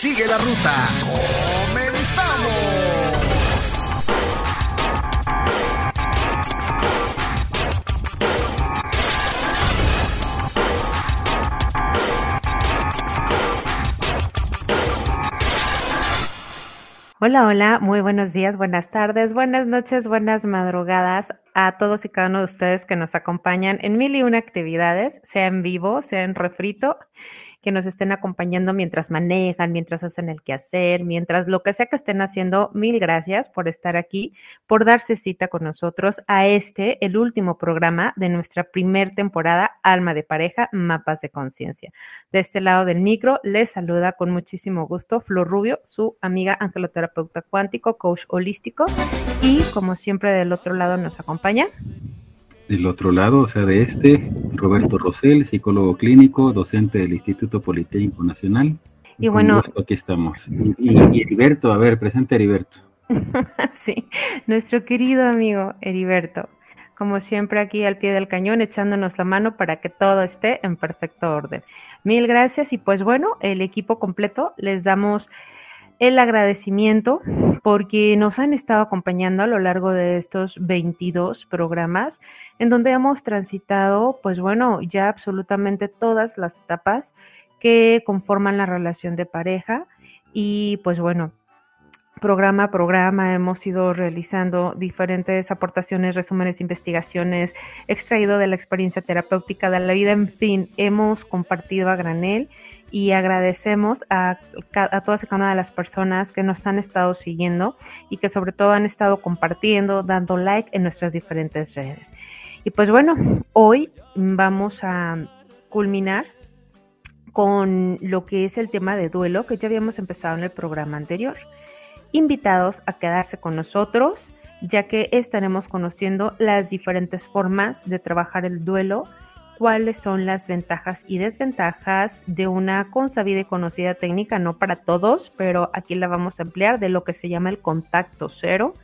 Sigue la ruta. ¡Comenzamos! Hola, hola, muy buenos días, buenas tardes, buenas noches, buenas madrugadas a todos y cada uno de ustedes que nos acompañan en mil y una actividades, sea en vivo, sea en refrito que nos estén acompañando mientras manejan, mientras hacen el quehacer, mientras lo que sea que estén haciendo. Mil gracias por estar aquí, por darse cita con nosotros a este, el último programa de nuestra primer temporada, Alma de Pareja, Mapas de Conciencia. De este lado del micro, les saluda con muchísimo gusto Flor Rubio, su amiga angeloterapeuta cuántico, coach holístico, y como siempre del otro lado nos acompaña del otro lado, o sea, de este, Roberto Rosell, psicólogo clínico, docente del Instituto Politécnico Nacional. Y bueno, aquí estamos. Y, Heriberto, a ver, presente Heriberto. sí, nuestro querido amigo Heriberto, como siempre aquí al pie del cañón, echándonos la mano para que todo esté en perfecto orden. Mil gracias y pues bueno, el equipo completo les damos el agradecimiento porque nos han estado acompañando a lo largo de estos 22 programas en donde hemos transitado, pues bueno, ya absolutamente todas las etapas que conforman la relación de pareja. Y pues bueno, programa a programa hemos ido realizando diferentes aportaciones, resúmenes, investigaciones, extraído de la experiencia terapéutica de la vida, en fin, hemos compartido a granel y agradecemos a, todas y cada una de las personas que nos han estado siguiendo y que sobre todo han estado compartiendo, dando like en nuestras diferentes redes. Y pues bueno, hoy vamos a culminar con lo que es el tema de duelo que ya habíamos empezado en el programa anterior. Invitados a quedarse con nosotros, ya que estaremos conociendo las diferentes formas de trabajar el duelo cuáles son las ventajas y desventajas de una consabida y conocida técnica, no para todos, pero aquí la vamos a emplear, de lo que se llama el contacto cero.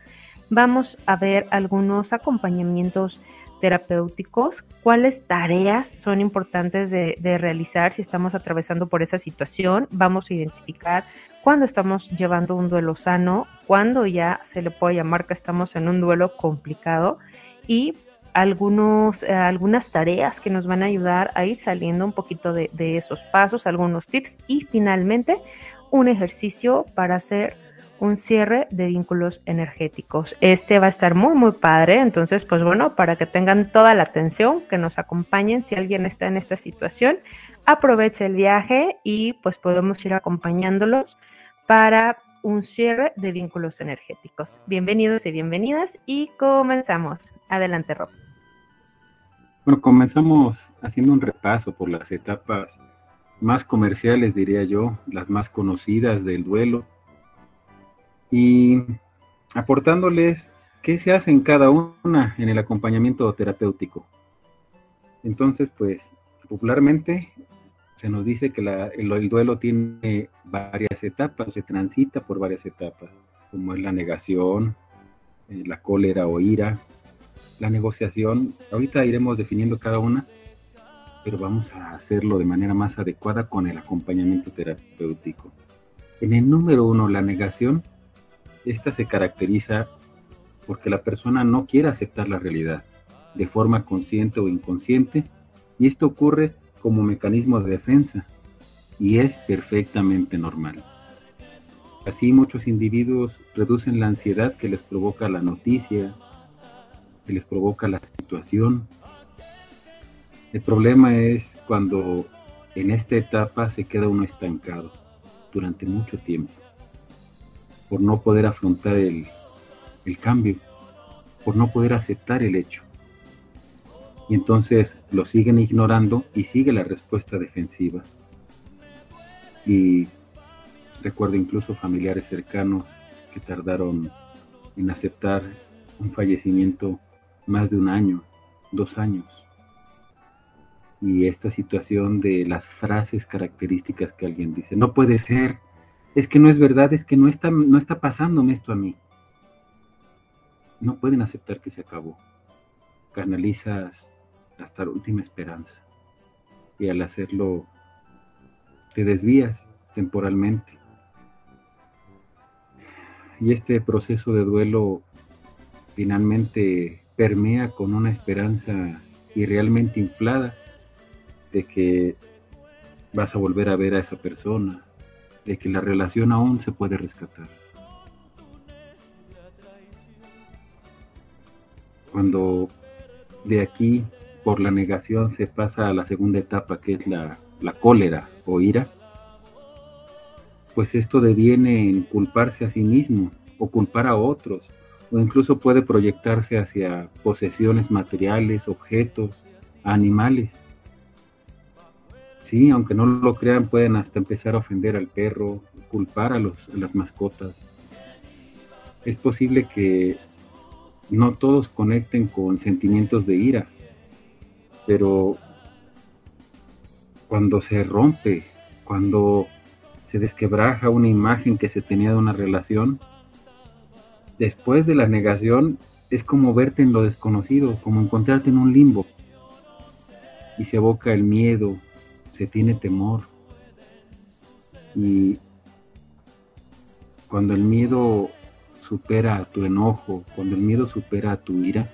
Vamos a ver algunos acompañamientos terapéuticos, cuáles tareas son importantes de, de, realizar si estamos atravesando por esa situación. Vamos a identificar cuándo estamos llevando un duelo sano, cuándo ya se le puede llamar que estamos en un duelo complicado y algunos, eh, algunas tareas que nos van a ayudar a ir saliendo un poquito de, de, esos pasos, algunos tips y finalmente un ejercicio para hacer un cierre de vínculos energéticos. Este va a estar muy, muy padre, entonces, pues bueno, para que tengan toda la atención, que nos acompañen si alguien está en esta situación, aproveche el viaje y pues podemos ir acompañándolos para un cierre de vínculos energéticos. Bienvenidos y bienvenidas y comenzamos. Adelante, Rob. Bueno, comenzamos haciendo un repaso por las etapas más comerciales, diría yo, las más conocidas del duelo, y aportándoles qué se hace en cada una en el acompañamiento terapéutico. Entonces, pues, popularmente se nos dice que la, el, el, duelo tiene varias etapas, se transita por varias etapas, como es la negación, eh, la cólera o ira, la negociación, ahorita iremos definiendo cada una, pero vamos a hacerlo de manera más adecuada con el acompañamiento terapéutico. En el número uno, la negación, esta se caracteriza porque la persona no quiere aceptar la realidad de forma consciente o inconsciente, y esto ocurre como mecanismo de defensa, y es perfectamente normal. Así muchos individuos reducen la ansiedad que les provoca la noticia, que les provoca la situación. El problema es cuando en esta etapa se queda uno estancado durante mucho tiempo por no poder afrontar el, el cambio, por no poder aceptar el hecho. Y entonces lo siguen ignorando y sigue la respuesta defensiva. Y recuerdo incluso familiares cercanos que tardaron en aceptar un fallecimiento más de un año, dos años. Y esta situación de las frases características que alguien dice, no puede ser, es que no es verdad, es que no está, no está pasándome esto a mí. No pueden aceptar que se acabó. Canalizas hasta la última esperanza. Y al hacerlo, te desvías temporalmente. Y este proceso de duelo finalmente permea con una esperanza irrealmente inflada de que vas a volver a ver a esa persona, de que la relación aún se puede rescatar. Cuando de aquí, por la negación, se pasa a la segunda etapa, que es la, la cólera o ira, pues esto deviene en culparse a sí mismo o culpar a otros, o incluso puede proyectarse hacia posesiones materiales, objetos, animales. Sí, aunque no lo crean, pueden hasta empezar a ofender al perro, culpar a, las mascotas. Es posible que no todos conecten con sentimientos de ira, pero cuando se rompe, cuando se desquebraja una imagen que se tenía de una relación, después de la negación es como verte en lo desconocido, como encontrarte en un limbo. Y se evoca el miedo, se tiene temor. Y cuando el miedo supera tu enojo, cuando el miedo supera a tu ira,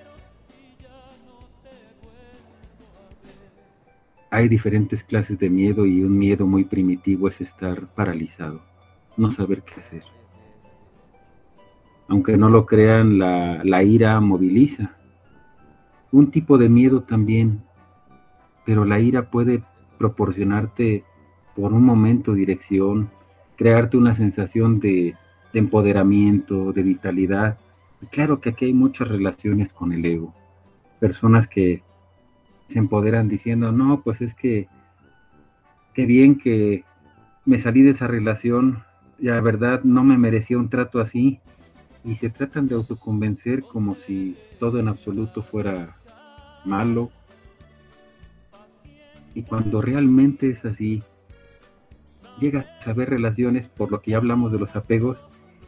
hay diferentes clases de miedo y un miedo muy primitivo es estar paralizado, no saber qué hacer. Aunque no lo crean, la, ira moviliza. Un tipo de miedo también, pero la ira puede proporcionarte por un momento dirección, crearte una sensación de, de empoderamiento, de vitalidad. Y claro que aquí hay muchas relaciones con el ego. Personas que se empoderan diciendo, no, pues es que qué bien que me salí de esa relación, la verdad no me merecía un trato así. Y se tratan de autoconvencer como si todo en absoluto fuera malo. Y cuando realmente es así, llegas a ver relaciones, por lo que ya hablamos de los apegos,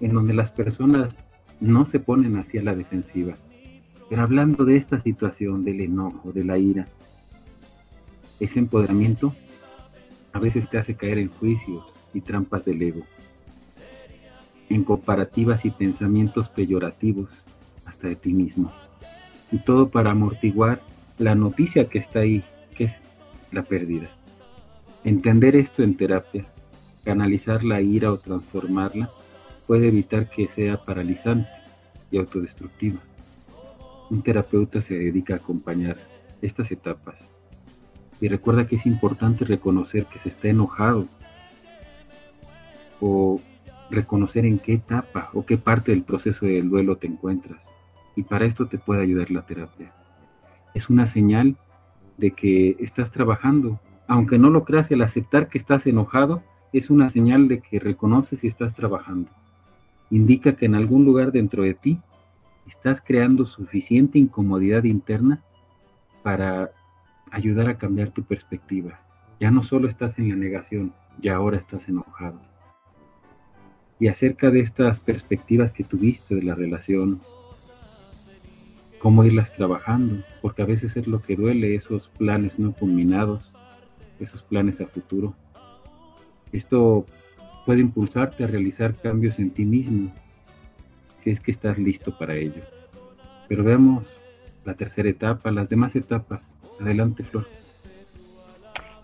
en donde las personas no se ponen hacia la defensiva. Pero hablando de esta situación, del enojo, de la ira, ese empoderamiento a veces te hace caer en juicios y trampas del ego, en comparativas y pensamientos peyorativos hasta de ti mismo. Y todo para amortiguar la noticia que está ahí, que es la pérdida. Entender esto en terapia, canalizar la ira o transformarla, puede evitar que sea paralizante y autodestructiva. Un terapeuta se dedica a acompañar estas etapas y recuerda que es importante reconocer que se está enojado o reconocer en qué etapa o qué parte del proceso del duelo te encuentras. Y para esto te puede ayudar la terapia. Es una señal de que estás trabajando. Aunque no lo creas, el aceptar que estás enojado es una señal de que reconoces y estás trabajando. Indica que en algún lugar dentro de ti estás creando suficiente incomodidad interna para ayudar a cambiar tu perspectiva. Ya no solo estás en la negación, ya ahora estás enojado. Y acerca de estas perspectivas que tuviste de la relación, cómo irlas trabajando, porque a veces es lo que duele, esos planes no culminados, esos planes a futuro. Esto puede impulsarte a realizar cambios en ti mismo, si es que estás listo para ello. Pero veamos la tercera etapa, las demás etapas. Adelante, Flor.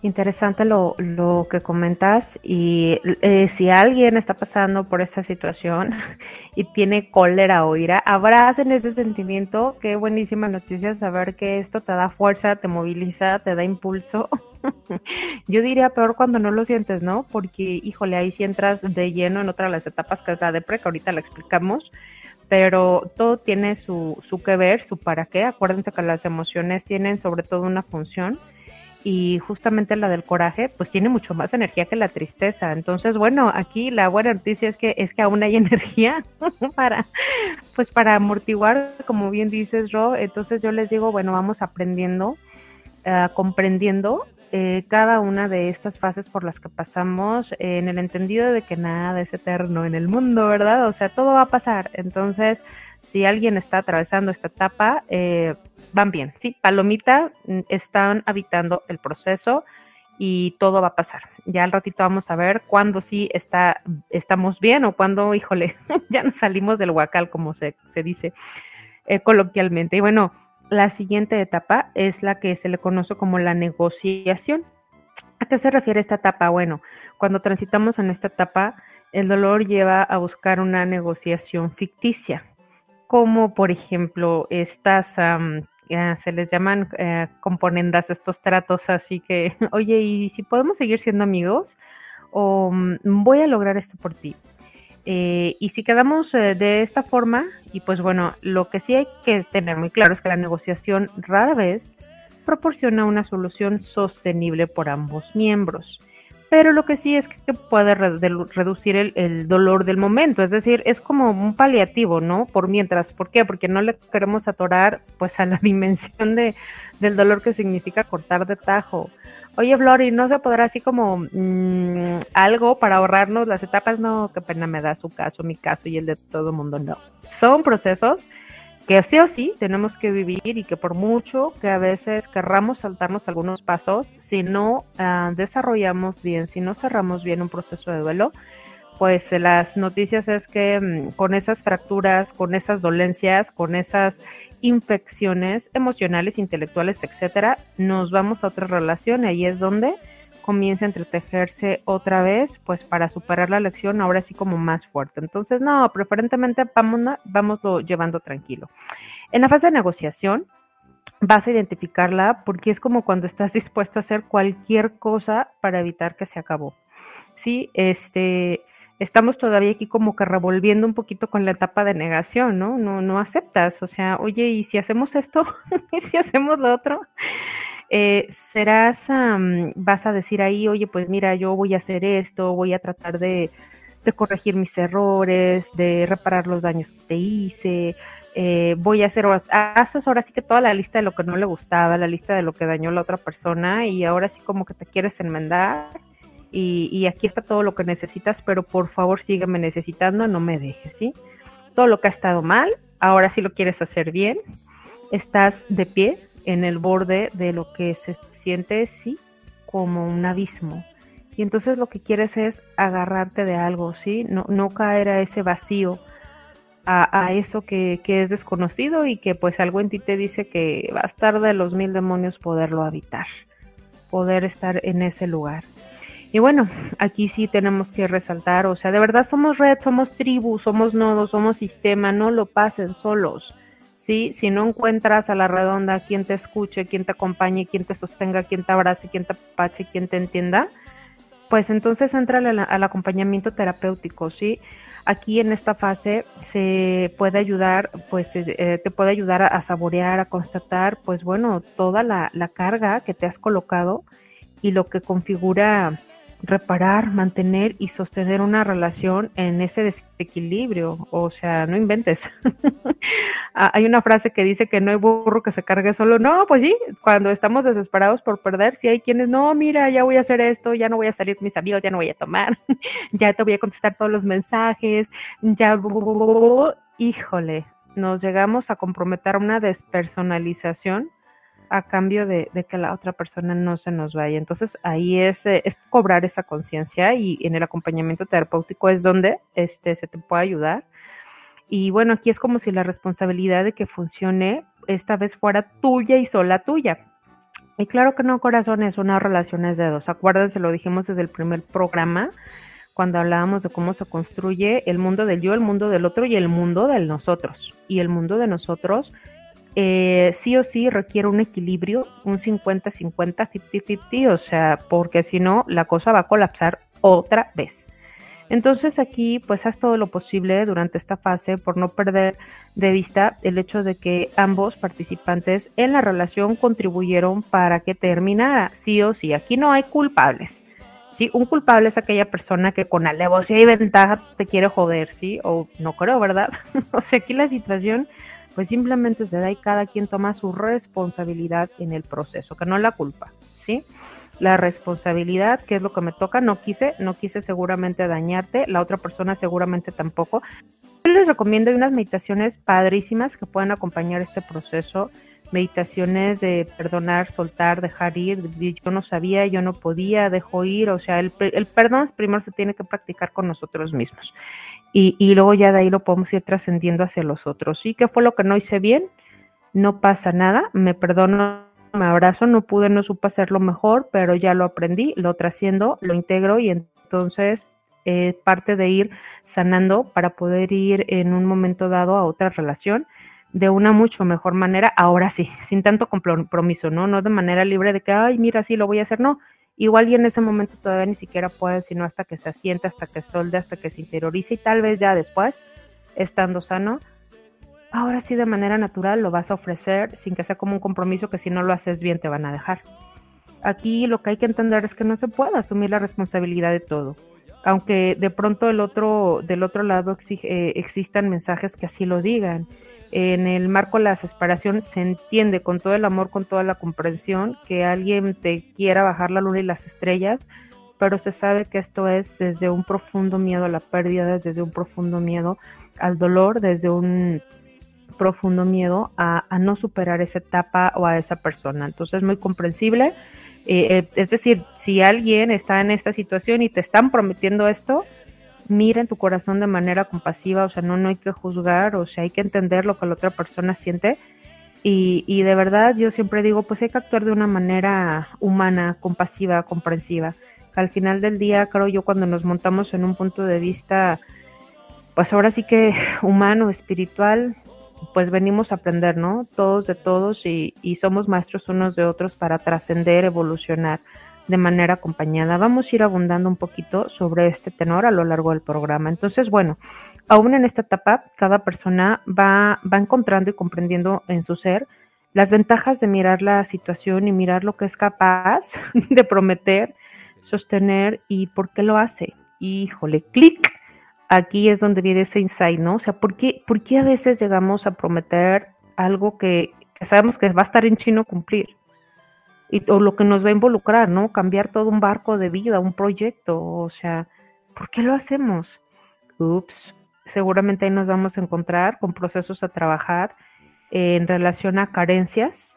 Interesante lo, lo que comentas y eh, si alguien está pasando por esta situación y tiene cólera o ira, abracen ese sentimiento. Qué buenísima noticia saber que esto te da fuerza, te moviliza, te da impulso. Yo diría peor cuando no lo sientes, ¿no? Porque, híjole, ahí sí entras de lleno en otra de las etapas que es la depre, que ahorita la explicamos pero todo tiene su, su que ver, su para qué. Acuérdense que las emociones tienen sobre todo una función y justamente la del coraje pues tiene mucho más energía que la tristeza. Entonces, bueno, aquí la buena noticia es que es que aún hay energía para pues para amortiguar, como bien dices, Ro. Entonces yo les digo, bueno, vamos aprendiendo, uh, comprendiendo eh, cada una de estas fases por las que pasamos en el entendido de que nada es eterno en el mundo, ¿verdad? O sea, todo va a pasar. Entonces, si alguien está atravesando esta etapa, eh, van bien, ¿sí? Palomita, mm, están habitando el proceso y todo va a pasar. Ya al ratito vamos a ver cuándo sí está, estamos bien o cuándo, híjole, ya nos salimos del huacal, como se, se dice eh, coloquialmente. Y bueno, la siguiente etapa es la que se le conoce como la negociación. ¿A qué se refiere esta etapa? Bueno, cuando transitamos en esta etapa, el dolor lleva a buscar una negociación ficticia, como por ejemplo estas, um, se les llaman eh, componendas, estos tratos, así que, oye, ¿y si podemos seguir siendo amigos? O um, voy a lograr esto por ti. Eh, y si quedamos eh, de esta forma, y pues bueno, lo que sí hay que tener muy claro es que la negociación rara vez proporciona una solución sostenible por ambos miembros. Pero lo que sí es que puede reducir el, dolor del momento, es decir, es como un paliativo, ¿no? Por mientras, ¿por qué? Porque no le queremos atorar pues a la dimensión de, del dolor que significa cortar de tajo Oye, Flori, ¿no se podrá así como mmm, algo para ahorrarnos las etapas? No, qué pena me da su caso, mi caso y el de todo mundo, no. Son procesos que sí o sí tenemos que vivir y que por mucho que a veces querramos saltarnos algunos pasos, si no uh, desarrollamos bien, si no cerramos bien un proceso de duelo, pues las noticias es que mmm, con esas fracturas, con esas dolencias, con esas infecciones emocionales, intelectuales, etcétera, nos vamos a otra relación y ahí es donde comienza a entretejerse otra vez, pues para superar la lección ahora sí como más fuerte. Entonces, no, preferentemente vamos, vámoslo llevando tranquilo. En la fase de negociación, vas a identificarla porque es como cuando estás dispuesto a hacer cualquier cosa para evitar que se acabó. Sí, este, estamos todavía aquí como que revolviendo un poquito con la etapa de negación, ¿no? No, no aceptas, o sea, oye, ¿y si hacemos esto? ¿Y si hacemos lo otro? Eh, serás, um, vas a decir ahí, oye, pues mira, yo voy a hacer esto, voy a tratar de, corregir mis errores, de reparar los daños que te hice, eh, voy a hacer, haces ahora sí que toda la lista de lo que no le gustaba, la lista de lo que dañó la otra persona y ahora sí como que te quieres enmendar y, aquí está todo lo que necesitas, pero por favor sígueme necesitando, no me dejes, ¿sí? Todo lo que ha estado mal, ahora sí lo quieres hacer bien, estás de pie en el borde de lo que se siente, sí, como un abismo. Y entonces lo que quieres es agarrarte de algo, ¿sí? No, no caer a ese vacío, a, a eso que, que, es desconocido y que pues algo en ti te dice que va a estar de los mil demonios poderlo habitar, poder estar en ese lugar. Y bueno, aquí sí tenemos que resaltar, o sea, de verdad somos red, somos tribu, somos nodos, somos sistema, no lo pasen solos. ¿Sí? Si no encuentras a la redonda quien te escuche, quien te acompañe, quien te sostenga, quien te abrace, quien te apache, quien te entienda, pues entonces entra al, al acompañamiento terapéutico, ¿sí? Aquí en esta fase se puede ayudar, pues eh, te puede ayudar a, saborear, a constatar, pues bueno, toda la carga que te has colocado y lo que configura reparar, mantener y sostener una relación en ese desequilibrio. O sea, no inventes. Ah, hay una frase que dice que no hay burro que se cargue solo. No, pues sí, cuando estamos desesperados por perder, si hay quienes, no, mira, ya voy a hacer esto, ya no voy a salir con mis amigos, ya no voy a tomar, ya te voy a contestar todos los mensajes, ya, híjole, nos llegamos a comprometer una despersonalización a cambio de, que la otra persona no se nos vaya. Entonces ahí es, eh, es cobrar esa conciencia y en el acompañamiento terapéutico es donde este, se te puede ayudar. Y bueno, aquí es como si la responsabilidad de que funcione esta vez fuera tuya y sola tuya. Y claro que no, corazones, una relación es de dos. Acuérdense, lo dijimos desde el primer programa, cuando hablábamos de cómo se construye el mundo del yo, el mundo del otro y el mundo del nosotros. Y el mundo de nosotros eh, sí o sí requiere un equilibrio, un 50-50, 50-50, o sea, porque si no, la cosa va a colapsar otra vez. Entonces aquí pues haz todo lo posible durante esta fase por no perder de vista el hecho de que ambos participantes en la relación contribuyeron para que terminara, sí o sí. Aquí no hay culpables. ¿sí? Un culpable es aquella persona que con alevosía y ventaja te quiere joder, ¿sí? O no creo, ¿verdad? o sea, aquí la situación pues simplemente se da y cada quien toma su responsabilidad en el proceso, que no la culpa, ¿sí? la responsabilidad, que es lo que me toca, no quise, no quise seguramente dañarte, la otra persona seguramente tampoco. Yo les recomiendo unas meditaciones padrísimas que pueden acompañar este proceso, meditaciones de perdonar, soltar, dejar ir, yo no sabía, yo no podía, dejo ir, o sea, el, el perdón primero se tiene que practicar con nosotros mismos y, y luego ya de ahí lo podemos ir trascendiendo hacia los otros. ¿Sí? ¿Qué fue lo que no hice bien? No pasa nada, me perdono me abrazo, no pude, no supe hacerlo mejor, pero ya lo aprendí, lo trasciendo, lo integro y entonces es parte de ir sanando para poder ir en un momento dado a otra relación de una mucho mejor manera, ahora sí, sin tanto compromiso, ¿no? No de manera libre de que, ay, mira, sí, lo voy a hacer, no. Igual y en ese momento todavía ni siquiera puede, sino hasta que se asiente, hasta que solde, hasta que se interiorice y tal vez ya después, estando sano, ahora sí de manera natural lo vas a ofrecer sin que sea como un compromiso que si no lo haces bien te van a dejar. Aquí lo que hay que entender es que no se puede asumir la responsabilidad de todo. Aunque de pronto el otro, del otro lado eh, existan mensajes que así lo digan. En el marco de la separación se entiende con todo el amor, con toda la comprensión, que alguien te quiera bajar la luna y las estrellas, pero se sabe que esto es desde un profundo miedo a la pérdida, desde un profundo miedo al dolor, desde un profundo miedo a, no superar esa etapa o a esa persona. Entonces es muy comprensible. Eh, eh, es decir, si alguien está en esta situación y te están prometiendo esto, mira en tu corazón de manera compasiva, o sea, no, no hay que juzgar, o sea, hay que entender lo que la otra persona siente. Y, y de verdad yo siempre digo, pues hay que actuar de una manera humana, compasiva, comprensiva. Al final del día, creo yo, cuando nos montamos en un punto de vista, pues ahora sí que humano, espiritual, pues venimos a aprender, ¿no? Todos de todos y, somos maestros unos de otros para trascender, evolucionar de manera acompañada. Vamos a ir abundando un poquito sobre este tenor a lo largo del programa. Entonces, bueno, aún en esta etapa, cada persona va, va encontrando y comprendiendo en su ser las ventajas de mirar la situación y mirar lo que es capaz de prometer, sostener y por qué lo hace. Híjole, clic aquí es donde viene ese insight, ¿no? O sea, ¿por qué, por qué a veces llegamos a prometer algo que, sabemos que va a estar en chino cumplir? Y, o lo que nos va a involucrar, ¿no? Cambiar todo un barco de vida, un proyecto, o sea, ¿por qué lo hacemos? Ups, seguramente ahí nos vamos a encontrar con procesos a trabajar en relación a carencias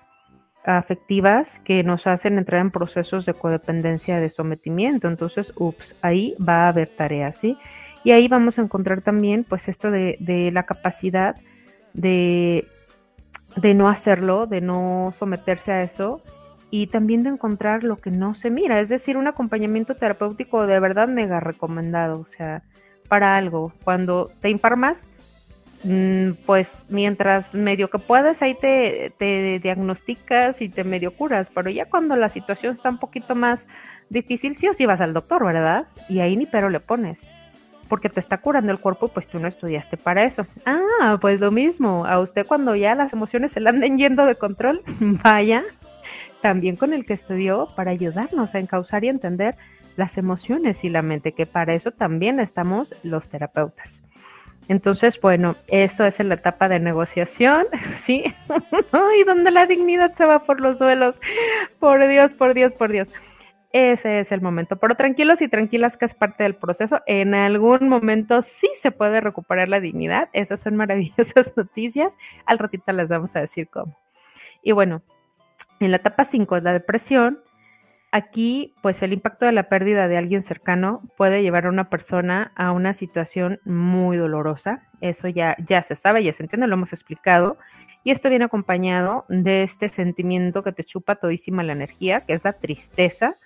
afectivas que nos hacen entrar en procesos de codependencia, de sometimiento. Entonces, ups, ahí va a haber tareas, ¿sí? Y ahí vamos a encontrar también pues esto de, la capacidad de, de no hacerlo, de no someterse a eso y también de encontrar lo que no se mira, es decir, un acompañamiento terapéutico de verdad mega recomendado, o sea, para algo. Cuando te informas, mm, pues mientras medio que puedes, ahí te, te, diagnosticas y te medio curas, pero ya cuando la situación está un poquito más difícil, sí o sí vas al doctor, ¿verdad? Y ahí ni pero le pones porque te está curando el cuerpo, pues tú no estudiaste para eso. Ah, pues lo mismo, a usted cuando ya las emociones se le anden yendo de control, vaya también con el que estudió para ayudarnos a encauzar y entender las emociones y la mente, que para eso también estamos los terapeutas. Entonces, bueno, eso es en la etapa de negociación, ¿sí? y donde la dignidad se va por los suelos. Por Dios, por Dios, por Dios ese es el momento. Pero tranquilos y tranquilas que es parte del proceso. En algún momento sí se puede recuperar la dignidad. Esas son maravillosas noticias. Al ratito les vamos a decir cómo. Y bueno, en la etapa 5 es la depresión. Aquí, pues el impacto de la pérdida de alguien cercano puede llevar a una persona a una situación muy dolorosa. Eso ya, ya se sabe, ya se entiende, lo hemos explicado. Y esto viene acompañado de este sentimiento que te chupa todísima la energía, que es la tristeza.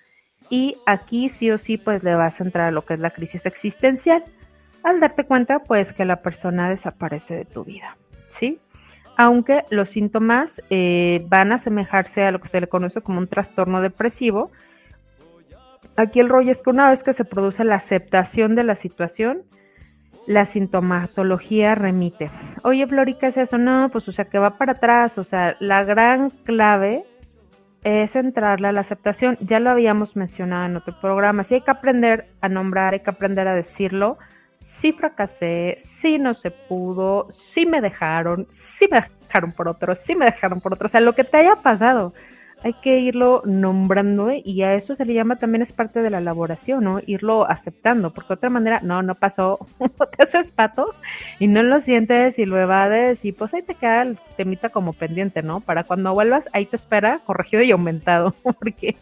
Y aquí sí o sí pues le vas a entrar a lo que es la crisis existencial, al darte cuenta pues que la persona desaparece de tu vida, ¿sí? Aunque los síntomas eh, van a asemejarse a lo que se le conoce como un trastorno depresivo, aquí el rollo es que una vez que se produce la aceptación de la situación, la sintomatología remite. Oye, Flori, ¿qué es eso? No, pues o sea, que va para atrás. O sea, la gran clave es entrarle a la aceptación. Ya lo habíamos mencionado en otro programa. Sí hay que aprender a nombrar, hay que aprender a decirlo. Sí fracasé, sí no se pudo, sí me dejaron, sí me dejaron por otro, sí me dejaron por otro. O sea, lo que te haya pasado hay que irlo nombrando ¿eh? y a eso se le llama también es parte de la elaboración, ¿no? Irlo aceptando, porque de otra manera, no, no pasó, te haces pato y no lo sientes y lo evades y pues ahí te queda el temita como pendiente, ¿no? Para cuando vuelvas, ahí te espera corregido y aumentado, porque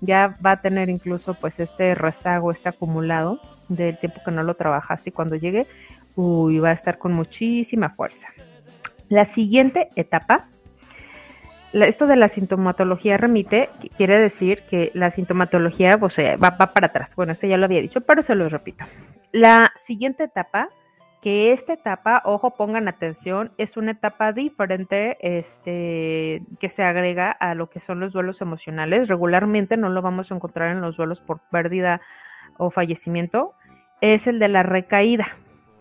ya va a tener incluso pues este rezago, este acumulado del tiempo que no lo trabajaste y cuando llegue, uy, va a estar con muchísima fuerza. La siguiente etapa esto de la sintomatología remite, quiere decir que la sintomatología o va, para atrás. Bueno, esto ya lo había dicho, pero se lo repito. La siguiente etapa, que esta etapa, ojo, pongan atención, es una etapa diferente este, que se agrega a lo que son los duelos emocionales. Regularmente no lo vamos a encontrar en los duelos por pérdida o fallecimiento. Es el de la recaída,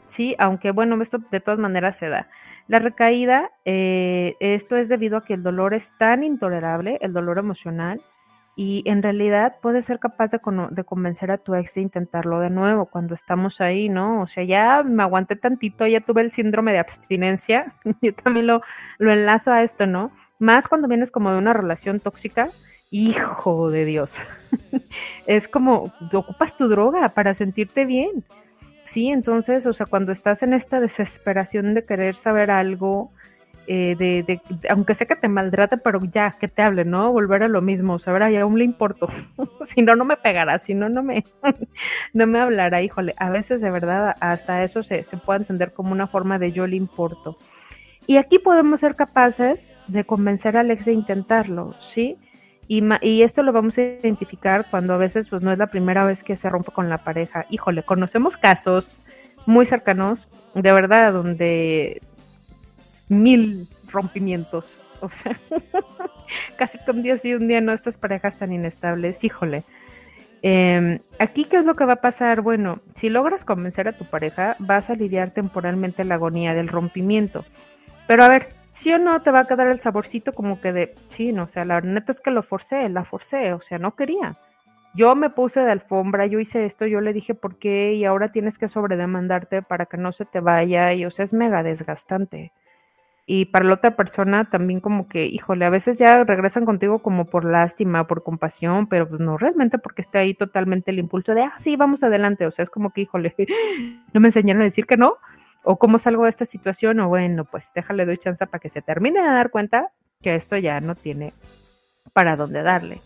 ¿sí? Aunque bueno, esto de todas maneras se da. La recaída, eh, esto es debido a que el dolor es tan intolerable, el dolor emocional, y en realidad puedes ser capaz de, de, convencer a tu ex de intentarlo de nuevo cuando estamos ahí, ¿no? O sea, ya me aguanté tantito, ya tuve el síndrome de abstinencia, yo también lo, lo enlazo a esto, ¿no? Más cuando vienes como de una relación tóxica, hijo de Dios, es como, ocupas tu droga para sentirte bien, Sí, entonces, o sea, cuando estás en esta desesperación de querer saber algo, eh, de, aunque sé que te maltrate, pero ya, que te hable, ¿no? Volver a lo mismo, saber, ay, aún le importo. si no, no me pegará, si no, no me, no me hablará, híjole. A veces, de verdad, hasta eso se, se puede entender como una forma de yo le importo. Y aquí podemos ser capaces de convencer a Alex de intentarlo, ¿sí? Y, esto lo vamos a identificar cuando a veces pues no es la primera vez que se rompe con la pareja. Híjole, conocemos casos muy cercanos, de verdad, donde mil rompimientos, o sea, casi con un día sí, un día no, estas parejas tan inestables, híjole. Em, aquí, ¿qué es lo que va a pasar? Bueno, si logras convencer a tu pareja, vas a lidiar temporalmente la agonía del rompimiento. Pero a ver, sí o no te va a quedar el saborcito como que de, sí, no, o sea, la neta es que lo forcé, la forcé, o sea, no quería. Yo me puse de alfombra, yo hice esto, yo le dije por qué y ahora tienes que sobredemandarte para que no se te vaya y o sea, es mega desgastante. Y para la otra persona también como que, híjole, a veces ya regresan contigo como por lástima, por compasión, pero pues no realmente porque esté ahí totalmente el impulso de, ah, sí, vamos adelante. O sea, es como que, híjole, no me enseñaron a decir que no, o cómo salgo de esta situación, o bueno, pues déjale, doy chance para que se termine de dar cuenta que esto ya no tiene para dónde darle.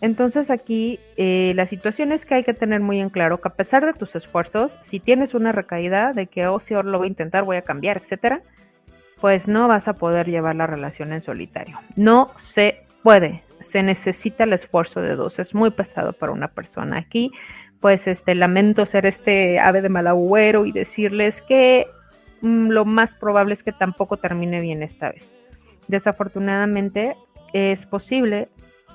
Entonces aquí eh, la situación es que hay que tener muy en claro que a pesar de tus esfuerzos, si tienes una recaída de que, oh, si ahora lo voy a intentar, voy a cambiar, etcétera, pues no vas a poder llevar la relación en solitario. No se puede, se necesita el esfuerzo de dos, es muy pesado para una persona. Aquí pues este lamento ser este ave de mal agüero y decirles que mm, lo más probable es que tampoco termine bien esta vez. Desafortunadamente es posible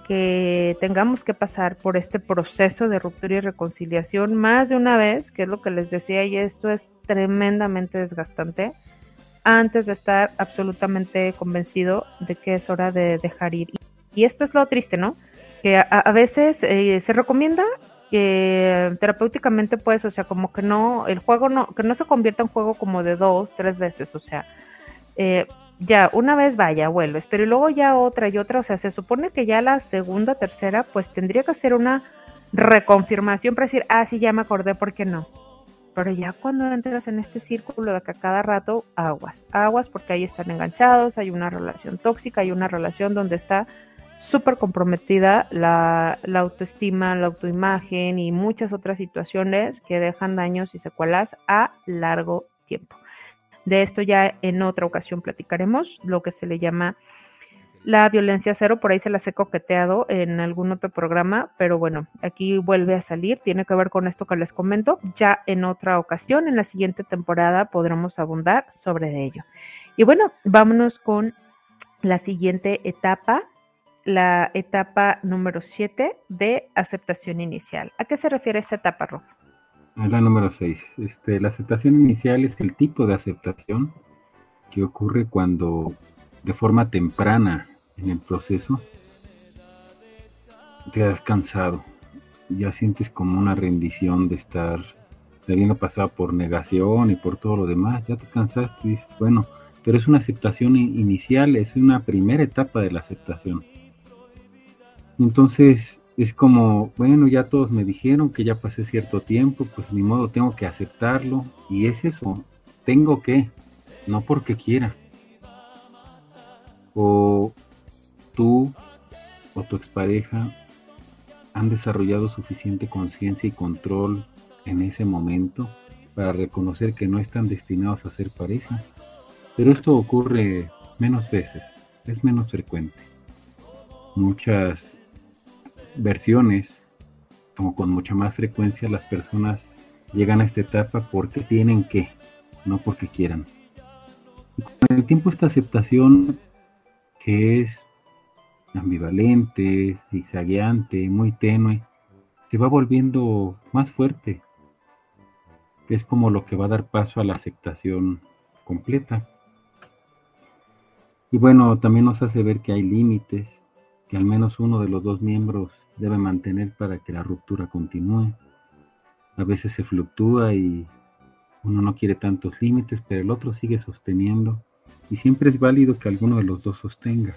que tengamos que pasar por este proceso de ruptura y reconciliación más de una vez, que es lo que les decía, y esto es tremendamente desgastante, antes de estar absolutamente convencido de que es hora de dejar ir. Y esto es lo triste, ¿no? Que a, veces eh, se recomienda que terapéuticamente pues, o sea, como que no, el juego no, que no se convierta en juego como de dos, tres veces, o sea, eh, ya una vez vaya, vuelves, pero luego ya otra y otra, o sea, se supone que ya la segunda, tercera, pues tendría que hacer una reconfirmación para decir, ah, sí, ya me acordé, ¿por qué no? Pero ya cuando entras en este círculo de que a cada rato aguas, aguas porque ahí están enganchados, hay una relación tóxica, hay una relación donde está súper comprometida la, autoestima, la autoimagen y muchas otras situaciones que dejan daños y secuelas a largo tiempo. De esto ya en otra ocasión platicaremos, lo que se le llama la violencia cero, por ahí se las he coqueteado en algún otro programa, pero bueno, aquí vuelve a salir, tiene que ver con esto que les comento. Ya en otra ocasión, en la siguiente temporada, podremos abundar sobre ello. Y bueno, vámonos con la siguiente etapa, la etapa número 7 de aceptación inicial. ¿A qué se refiere esta etapa, Rob? La número 6. Este, la aceptación inicial es el tipo de aceptación que ocurre cuando de forma temprana en el proceso te has cansado, ya sientes como una rendición de estar habiendo pasado por negación y por todo lo demás, ya te cansaste y dices, bueno, pero es una aceptación inicial, es una primera etapa de la aceptación. Entonces es como, bueno, ya todos me dijeron que ya pasé cierto tiempo, pues ni modo, tengo que aceptarlo. Y es eso, tengo que, no porque quiera. O tú o tu expareja han desarrollado suficiente conciencia y control en ese momento para reconocer que no están destinados a ser pareja. Pero esto ocurre menos veces, es menos frecuente. Muchas versiones, como con mucha más frecuencia, las personas llegan a esta etapa porque tienen que, no porque quieran. Y con el tiempo esta aceptación, que es ambivalente, zigzagueante, muy tenue, se va volviendo más fuerte, que es como lo que va a dar paso a la aceptación completa. Y bueno, también nos hace ver que hay límites, que al menos uno de los dos miembros debe mantener para que la ruptura continúe. A veces se fluctúa y uno no quiere tantos límites, pero el otro sigue sosteniendo y siempre es válido que alguno de los dos sostenga,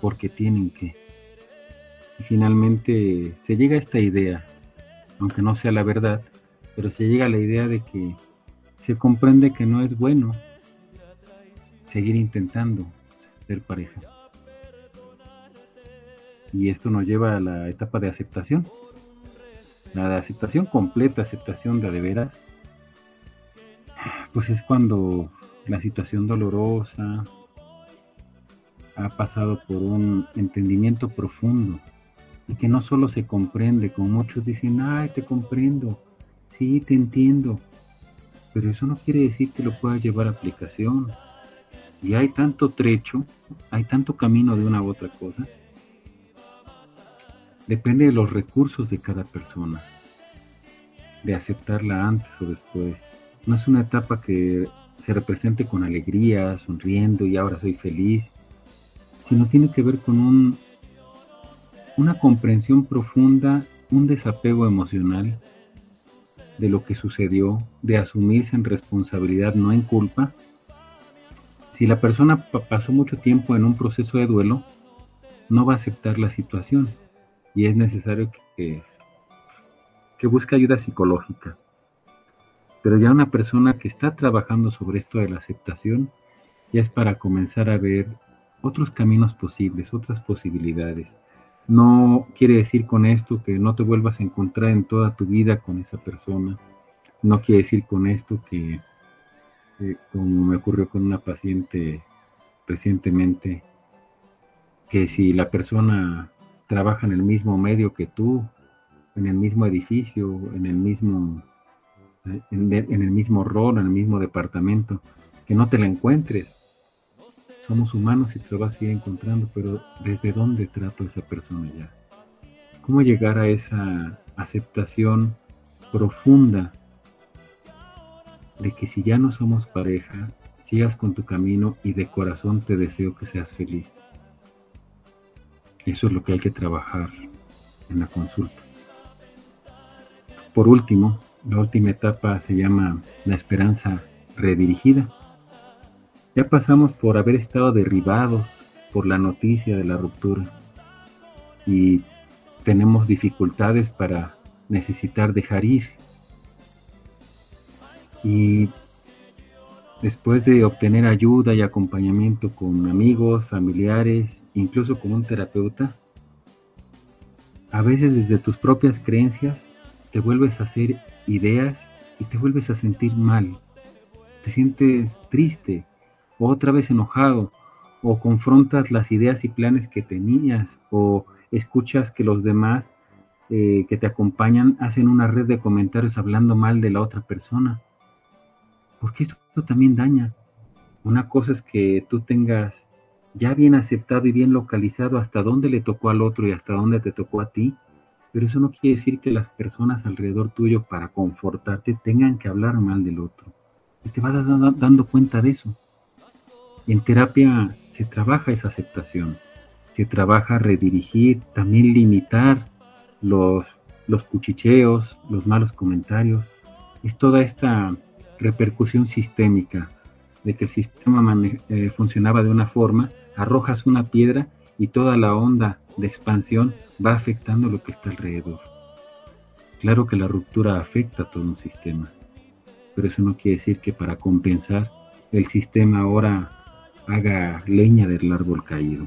porque tienen que. Y finalmente se llega a esta idea, aunque no sea la verdad, pero se llega a la idea de que se comprende que no es bueno seguir intentando ser pareja. Y esto nos lleva a la etapa de aceptación. La aceptación completa, aceptación de de veras, pues es cuando la situación dolorosa ha pasado por un entendimiento profundo y que no solo se comprende, como muchos dicen, ay, te comprendo, sí, te entiendo, pero eso no quiere decir que lo puedas llevar a aplicación. Y hay tanto trecho, hay tanto camino de una u otra cosa, Depende de los recursos de cada persona, de aceptarla antes o después. No es una etapa que se represente con alegría, sonriendo y ahora soy feliz, sino tiene que ver con un, una comprensión profunda, un desapego emocional de lo que sucedió, de asumirse en responsabilidad, no en culpa. Si la persona pasó mucho tiempo en un proceso de duelo, no va a aceptar la situación y es necesario que, que busque ayuda psicológica. Pero ya una persona que está trabajando sobre esto de la aceptación, ya es para comenzar a ver otros caminos posibles, otras posibilidades. No quiere decir con esto que no te vuelvas a encontrar en toda tu vida con esa persona. No quiere decir con esto que, eh, como me ocurrió con una paciente recientemente, que si la persona trabaja en el mismo medio que tú, en el mismo edificio, en el mismo, eh, en, el mismo rol, en el mismo departamento, que no te la encuentres. Somos humanos y te lo vas a seguir encontrando, pero ¿desde dónde trato a esa persona ya? ¿Cómo llegar a esa aceptación profunda de que si ya no somos pareja, sigas con tu camino y de corazón te deseo que seas feliz? Eso es lo que hay que trabajar en la consulta. Por último, la última etapa se llama la esperanza redirigida. Ya pasamos por haber estado derribados por la noticia de la ruptura y tenemos dificultades para necesitar dejar ir. Y Después de obtener ayuda y acompañamiento con amigos, familiares, incluso con un terapeuta, a veces desde tus propias creencias te vuelves a hacer ideas y te vuelves a sentir mal. te sientes triste, o otra vez enojado, o confrontas las ideas y planes que tenías, o escuchas que los demás eh, que te acompañan hacen una red de comentarios hablando mal de la otra persona. Porque esto, también daña. Una cosa es que tú tengas ya bien aceptado y bien localizado hasta dónde le tocó al otro y hasta dónde te tocó a ti, pero eso no quiere decir que las personas alrededor tuyo para confortarte tengan que hablar mal del otro. Y te vas dando cuenta de eso. En terapia se trabaja esa aceptación, se trabaja redirigir, también limitar los, los cuchicheos, los malos comentarios. Es toda esta repercusión sistémica de que el sistema eh, funcionaba de una forma, arrojas una piedra y toda la onda de expansión va afectando lo que está alrededor. Claro que la ruptura afecta a todo un sistema, pero eso no quiere decir que para compensar el sistema ahora haga leña del árbol caído.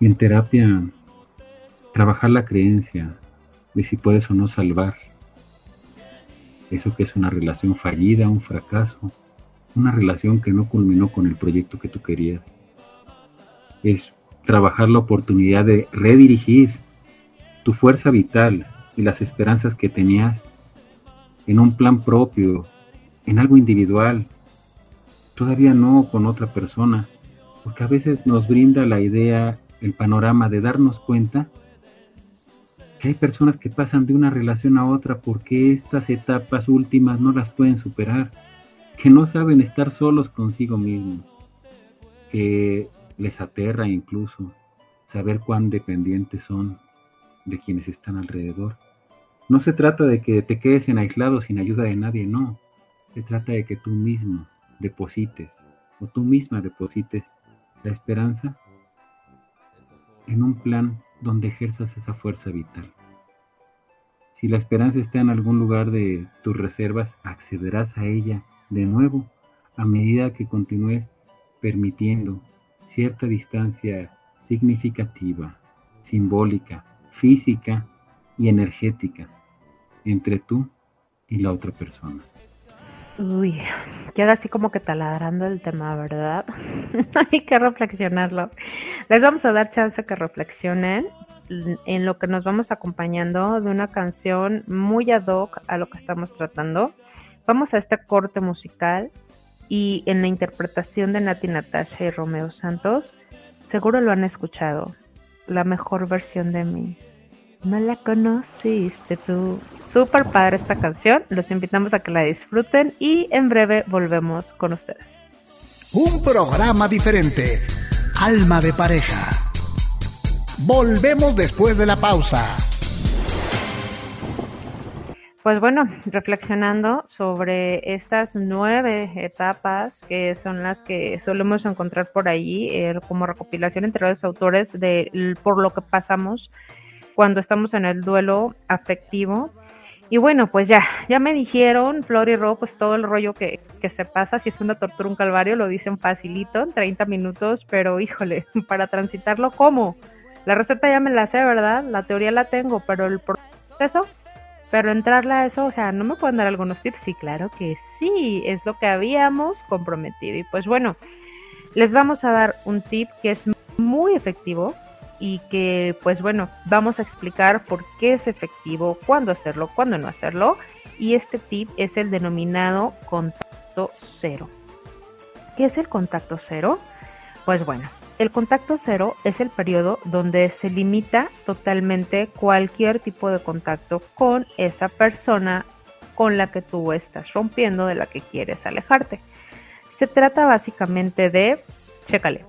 En terapia, trabajar la creencia de si puedes o no salvar eso que es una relación fallida, un fracaso, una relación que no culminó con el proyecto que tú querías. Es trabajar la oportunidad de redirigir tu fuerza vital y las esperanzas que tenías en un plan propio, en algo individual, todavía no con otra persona, porque a veces nos brinda la idea, el panorama de darnos cuenta hay personas que pasan de una relación a otra porque estas etapas últimas no las pueden superar, que no saben estar solos consigo mismos, que les aterra incluso saber cuán dependientes son de quienes están alrededor. No se trata de que te quedes en aislado sin ayuda de nadie, no. Se trata de que tú mismo deposites o tú misma deposites la esperanza en un plan donde ejerzas esa fuerza vital. Si la esperanza está en algún lugar de tus reservas, accederás a ella de nuevo a medida que continúes permitiendo cierta distancia significativa, simbólica, física y energética entre tú y la otra persona. Uy, queda así como que taladrando el tema, ¿verdad? Hay que reflexionarlo. Les vamos a dar chance que reflexionen en lo que nos vamos acompañando de una canción muy ad hoc a lo que estamos tratando. Vamos a este corte musical y en la interpretación de Nati Natasha y Romeo Santos, seguro lo han escuchado, la mejor versión de mí. No la conociste tú. Súper padre esta canción, los invitamos a que la disfruten y en breve volvemos con ustedes. Un programa diferente, Alma de pareja. Volvemos después de la pausa. Pues bueno, reflexionando sobre estas nueve etapas que son las que solemos encontrar por ahí como recopilación entre los autores de por lo que pasamos cuando estamos en el duelo afectivo. Y bueno, pues ya, ya me dijeron, Flor y Ro, pues todo el rollo que, que se pasa, si es una tortura, un calvario, lo dicen facilito, en 30 minutos, pero híjole, para transitarlo, ¿cómo? La receta ya me la sé, ¿verdad? La teoría la tengo, pero el proceso pero entrarle a eso, o sea, ¿no me pueden dar algunos tips? Sí, claro que sí, es lo que habíamos comprometido. Y pues bueno, les vamos a dar un tip que es muy efectivo y que pues bueno, vamos a explicar por qué es efectivo, cuándo hacerlo, cuándo no hacerlo. Y este tip es el denominado contacto cero. ¿Qué es el contacto cero? Pues bueno, el contacto cero es el periodo donde se limita totalmente cualquier tipo de contacto con esa persona con la que tú estás rompiendo, de la que quieres alejarte. Se trata básicamente de, chécale,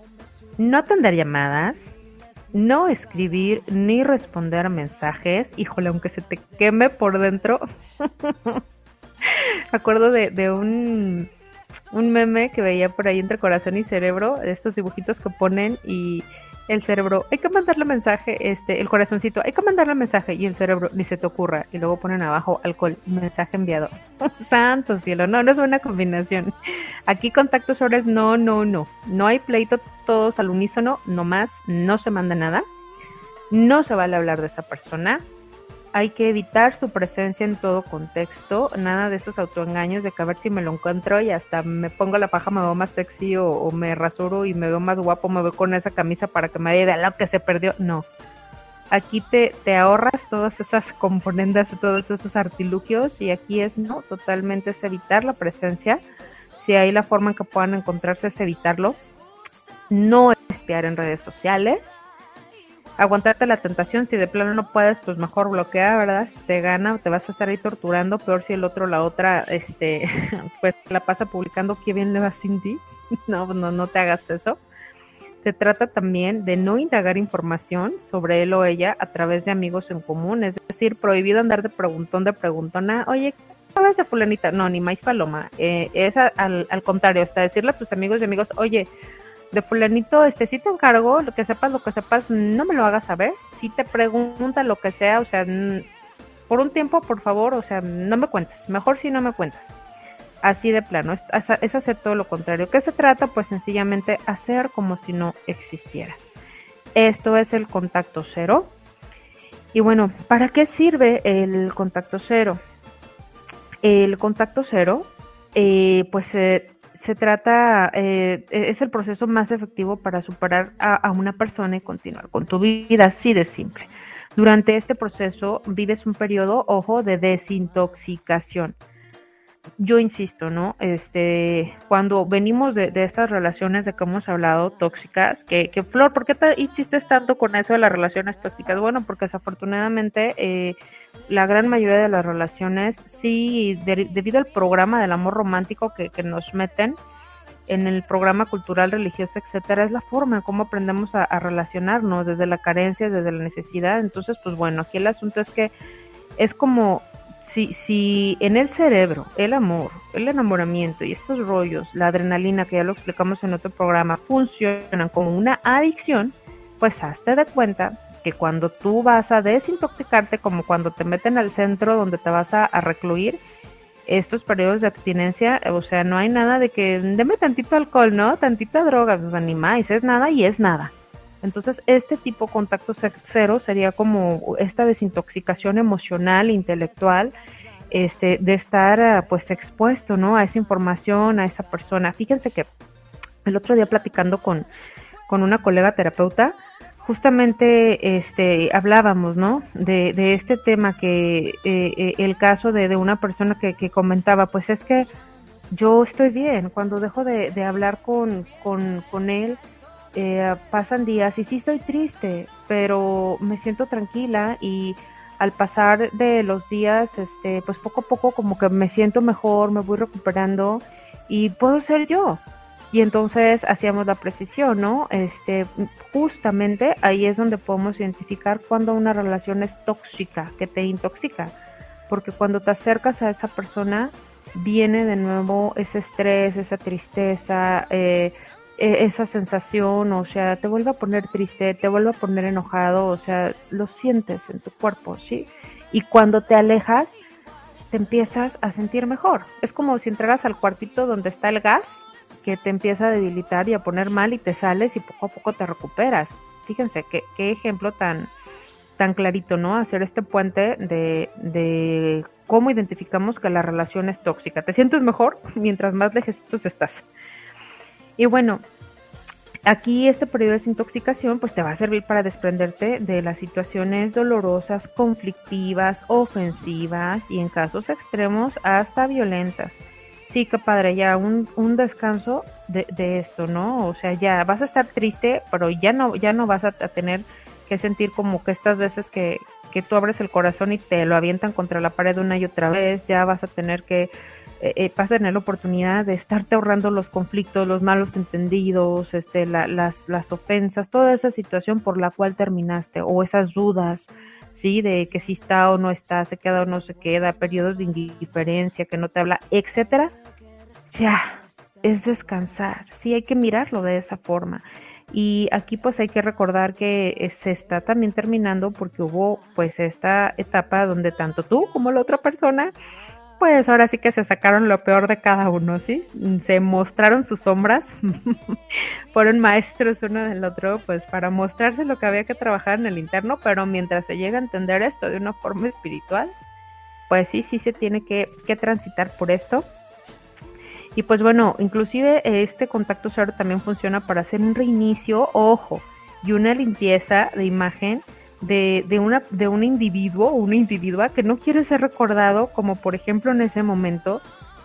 no atender llamadas, no escribir ni responder mensajes. Híjole, aunque se te queme por dentro. acuerdo de, de un un meme que veía por ahí entre corazón y cerebro, estos dibujitos que ponen y el cerebro, hay que mandarle mensaje, este, el corazoncito, hay que mandarle mensaje y el cerebro, ni se te ocurra, y luego ponen abajo alcohol, mensaje enviado. Santo cielo, no, no es buena combinación. Aquí contactos sobre no, no, no. No hay pleito todos al unísono, no más, no se manda nada. No se vale hablar de esa persona. Hay que evitar su presencia en todo contexto, nada de esos autoengaños de que a ver si me lo encuentro y hasta me pongo la paja, me veo más sexy o, me rasuro y me veo más guapo, me veo con esa camisa para que me dé lo que se perdió. No. Aquí te, te ahorras todas esas componendas, todos esos artilugios y aquí es no, totalmente es evitar la presencia. Si hay la forma en que puedan encontrarse es evitarlo. No espiar en redes sociales aguantarte la tentación, si de plano no puedes, pues mejor bloquea, ¿verdad? Te gana, te vas a estar ahí torturando, peor si el otro, la otra, este, pues la pasa publicando qué bien le va sin ti. No, no, no te hagas eso. Se trata también de no indagar información sobre él o ella a través de amigos en común, es decir, prohibido andar de preguntón de preguntona, oye, ¿qué sabes de fulanita? No, ni más paloma. Eh, es al, al contrario, hasta decirle a tus amigos y amigos, oye, de fulanito, este, si te encargo, lo que sepas, lo que sepas, no me lo hagas saber. Si te pregunta lo que sea, o sea, por un tiempo, por favor, o sea, no me cuentes. Mejor si no me cuentas. Así de plano, es, es hacer todo lo contrario. ¿Qué se trata? Pues sencillamente hacer como si no existiera. Esto es el contacto cero. Y bueno, ¿para qué sirve el contacto cero? El contacto cero, eh, pues eh, se trata, eh, e-, es el proceso más efectivo para superar a, una persona y continuar con tu vida, así de simple. Durante este proceso vives un periodo, ojo, de desintoxicación. Yo insisto, ¿no? Este, cuando venimos de, esas relaciones de que hemos hablado tóxicas, que, Flor, ¿por qué te insistes tanto con eso de las relaciones tóxicas? Bueno, porque desafortunadamente eh, la gran mayoría de las relaciones, sí, debido al programa del amor romántico que, nos meten en el programa cultural, religioso, etcétera, es la forma en cómo aprendemos a, relacionarnos, desde la carencia, desde la necesidad. Entonces, pues bueno, aquí el asunto es que es como si, si en el cerebro el amor, el enamoramiento y estos rollos, la adrenalina, que ya lo explicamos en otro programa, funcionan como una adicción, pues hazte de cuenta que cuando tú vas a desintoxicarte, como cuando te meten al centro donde te vas a, recluir, estos periodos de abstinencia, o sea, no hay nada de que deme tantito alcohol, ¿no? Tantita droga, pues animáis, es nada y es nada. Entonces, este tipo de contacto cero sería como esta desintoxicación emocional, intelectual, este, de estar pues expuesto, ¿no? A esa información, a esa persona. Fíjense que el otro día platicando con, con una colega terapeuta, justamente este, hablábamos, ¿no? De, de este tema que eh, eh, el caso de, de una persona que, que, comentaba, pues es que yo estoy bien, cuando dejo de, de hablar con, con, con él, eh, pasan días y sí estoy triste, pero me siento tranquila y al pasar de los días, este, pues poco a poco como que me siento mejor, me voy recuperando y puedo ser yo. Y entonces hacíamos la precisión, ¿no? Este, justamente ahí es donde podemos identificar cuando una relación es tóxica, que te intoxica. Porque cuando te acercas a esa persona, viene de nuevo ese estrés, esa tristeza, eh, esa sensación, o sea, te vuelve a poner triste, te vuelve a poner enojado, o sea, lo sientes en tu cuerpo, ¿sí? Y cuando te alejas, te empiezas a sentir mejor. Es como si entraras al cuartito donde está el gas que te empieza a debilitar y a poner mal y te sales y poco a poco te recuperas. Fíjense qué, qué ejemplo tan, tan clarito, ¿no? Hacer este puente de, de cómo identificamos que la relación es tóxica. Te sientes mejor mientras más lejecitos estás. Y bueno, aquí este periodo de desintoxicación pues te va a servir para desprenderte de las situaciones dolorosas, conflictivas, ofensivas y en casos extremos hasta violentas sí, qué padre, ya un, un descanso de, de, esto, ¿no? O sea, ya vas a estar triste, pero ya no, ya no vas a, tener que sentir como que estas veces que, que, tú abres el corazón y te lo avientan contra la pared una y otra vez, ya vas a tener que, eh, eh vas a tener la oportunidad de estarte ahorrando los conflictos, los malos entendidos, este, la, las, las ofensas, toda esa situación por la cual terminaste, o esas dudas, ¿sí? De que si está o no está, se queda o no se queda, periodos de indiferencia, que no te habla, etcétera. Ya, es descansar, sí hay que mirarlo de esa forma. Y aquí pues hay que recordar que se está también terminando porque hubo pues esta etapa donde tanto tú como la otra persona pues ahora sí que se sacaron lo peor de cada uno, ¿sí? Se mostraron sus sombras, fueron maestros uno del otro, pues para mostrarse lo que había que trabajar en el interno, pero mientras se llega a entender esto de una forma espiritual, pues sí, sí se tiene que, que transitar por esto. Y pues bueno, inclusive este contacto cero también funciona para hacer un reinicio, ojo, y una limpieza de imagen de, de, una, de un individuo o una individua que no quiere ser recordado, como por ejemplo en ese momento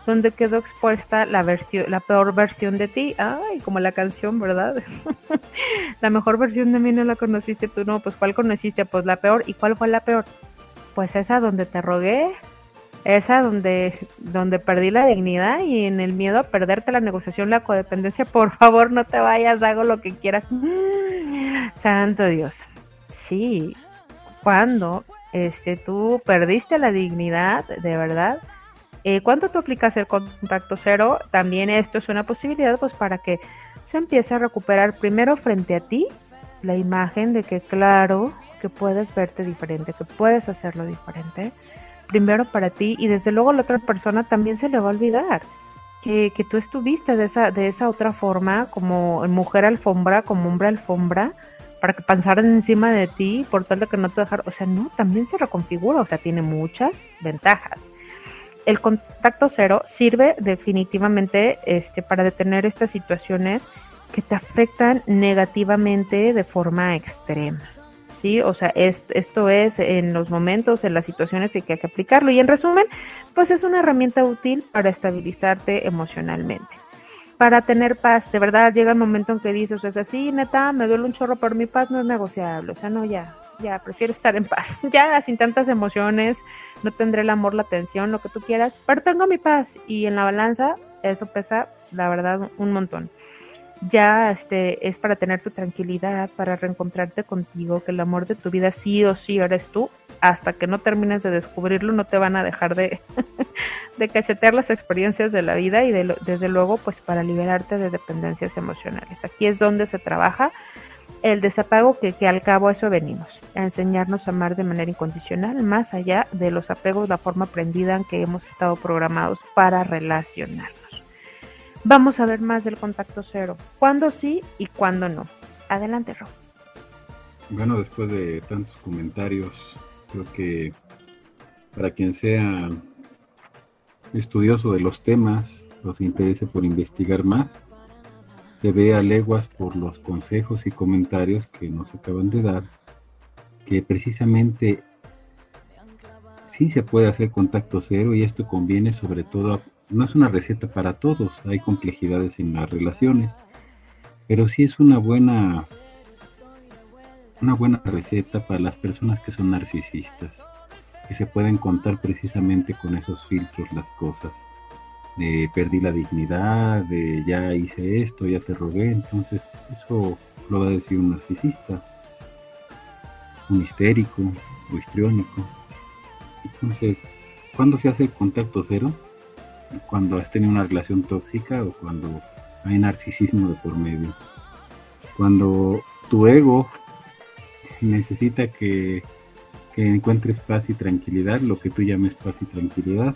donde quedó expuesta la versión, la peor versión de ti, ay, como la canción, ¿verdad? la mejor versión de mí no la conociste tú, no, pues ¿cuál conociste? Pues la peor, ¿y cuál fue la peor? Pues esa donde te rogué, esa donde, donde perdí la dignidad y en el miedo a perderte la negociación, la codependencia, por favor no te vayas, hago lo que quieras. Santo Dios sí, cuando este, tú perdiste la dignidad, de verdad, eh, cuando tú aplicas el contacto cero, también esto es una posibilidad pues para que se empiece a recuperar primero frente a ti la imagen de que claro que puedes verte diferente, que puedes hacerlo diferente, primero para ti y desde luego la otra persona también se le va a olvidar que, que tú estuviste de esa, de esa otra forma como mujer alfombra, como hombre alfombra, para que pasaran encima de ti por tal de que no te dejar, o sea, no, también se reconfigura, o sea, tiene muchas ventajas. El contacto cero sirve definitivamente este, para detener estas situaciones que te afectan negativamente de forma extrema. ¿sí? O sea, esto es en los momentos, en las situaciones en que hay que aplicarlo. Y en resumen, pues es una herramienta útil para estabilizarte emocionalmente para tener paz. De verdad, llega el momento en que dices, es así, neta, me duele un chorro, pero mi paz no es negociable. O sea, no, ya, ya, prefiero estar en paz. ya, sin tantas emociones, no tendré el amor, la atención, lo que tú quieras, pero tengo mi paz. Y en la balanza, eso pesa, la verdad, un montón. Ya este, es para tener tu tranquilidad, para reencontrarte contigo, que el amor de tu vida sí o sí eres tú hasta que no termines de descubrirlo, no te van a dejar de, cachetear las experiencias de la vida y desde luego, pues para liberarte de dependencias emocionales. Aquí es donde se trabaja el desapego que, que al cabo a eso venimos, a enseñarnos a amar de manera incondicional, más allá de los apegos, la forma aprendida en que hemos estado programados para relacionarnos. Vamos a ver más del contacto cero, cuándo sí y cuándo no. Adelante, Rob. Bueno, después de tantos comentarios Creo que para quien sea estudioso de los temas o se interese por investigar más, se ve a leguas por los consejos y comentarios que nos acaban de dar, que precisamente sí se puede hacer contacto cero y esto conviene sobre todo, no es una receta para todos, hay complejidades en las relaciones, pero sí es una buena una buena receta para las personas que son narcisistas, que se pueden contar precisamente con esos filtros las cosas, de perdí la dignidad, de ya hice esto, ya te robé, entonces eso lo va a decir un narcisista, un histérico o histriónico. Entonces, ¿cuándo se hace el contacto cero? Cuando has tenido una relación tóxica o cuando hay narcisismo de por medio. Cuando tu ego necesita que, encuentres paz y tranquilidad, lo que tú llames paz y tranquilidad.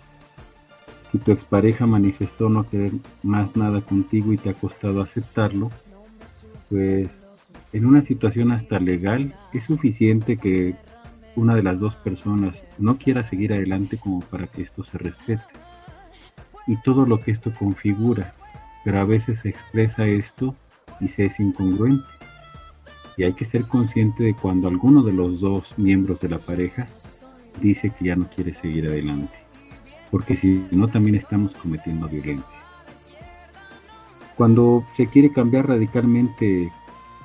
Si tu expareja manifestó no querer más nada contigo y te ha costado aceptarlo, pues en una situación hasta legal es suficiente que una de las dos personas no quiera seguir adelante como para que esto se respete. Y todo lo que esto configura, pero a veces se expresa esto y se es incongruente y hay que ser consciente de cuando alguno de los dos miembros de la pareja dice que ya no quiere seguir adelante, porque si no también estamos cometiendo violencia. Cuando se quiere cambiar radicalmente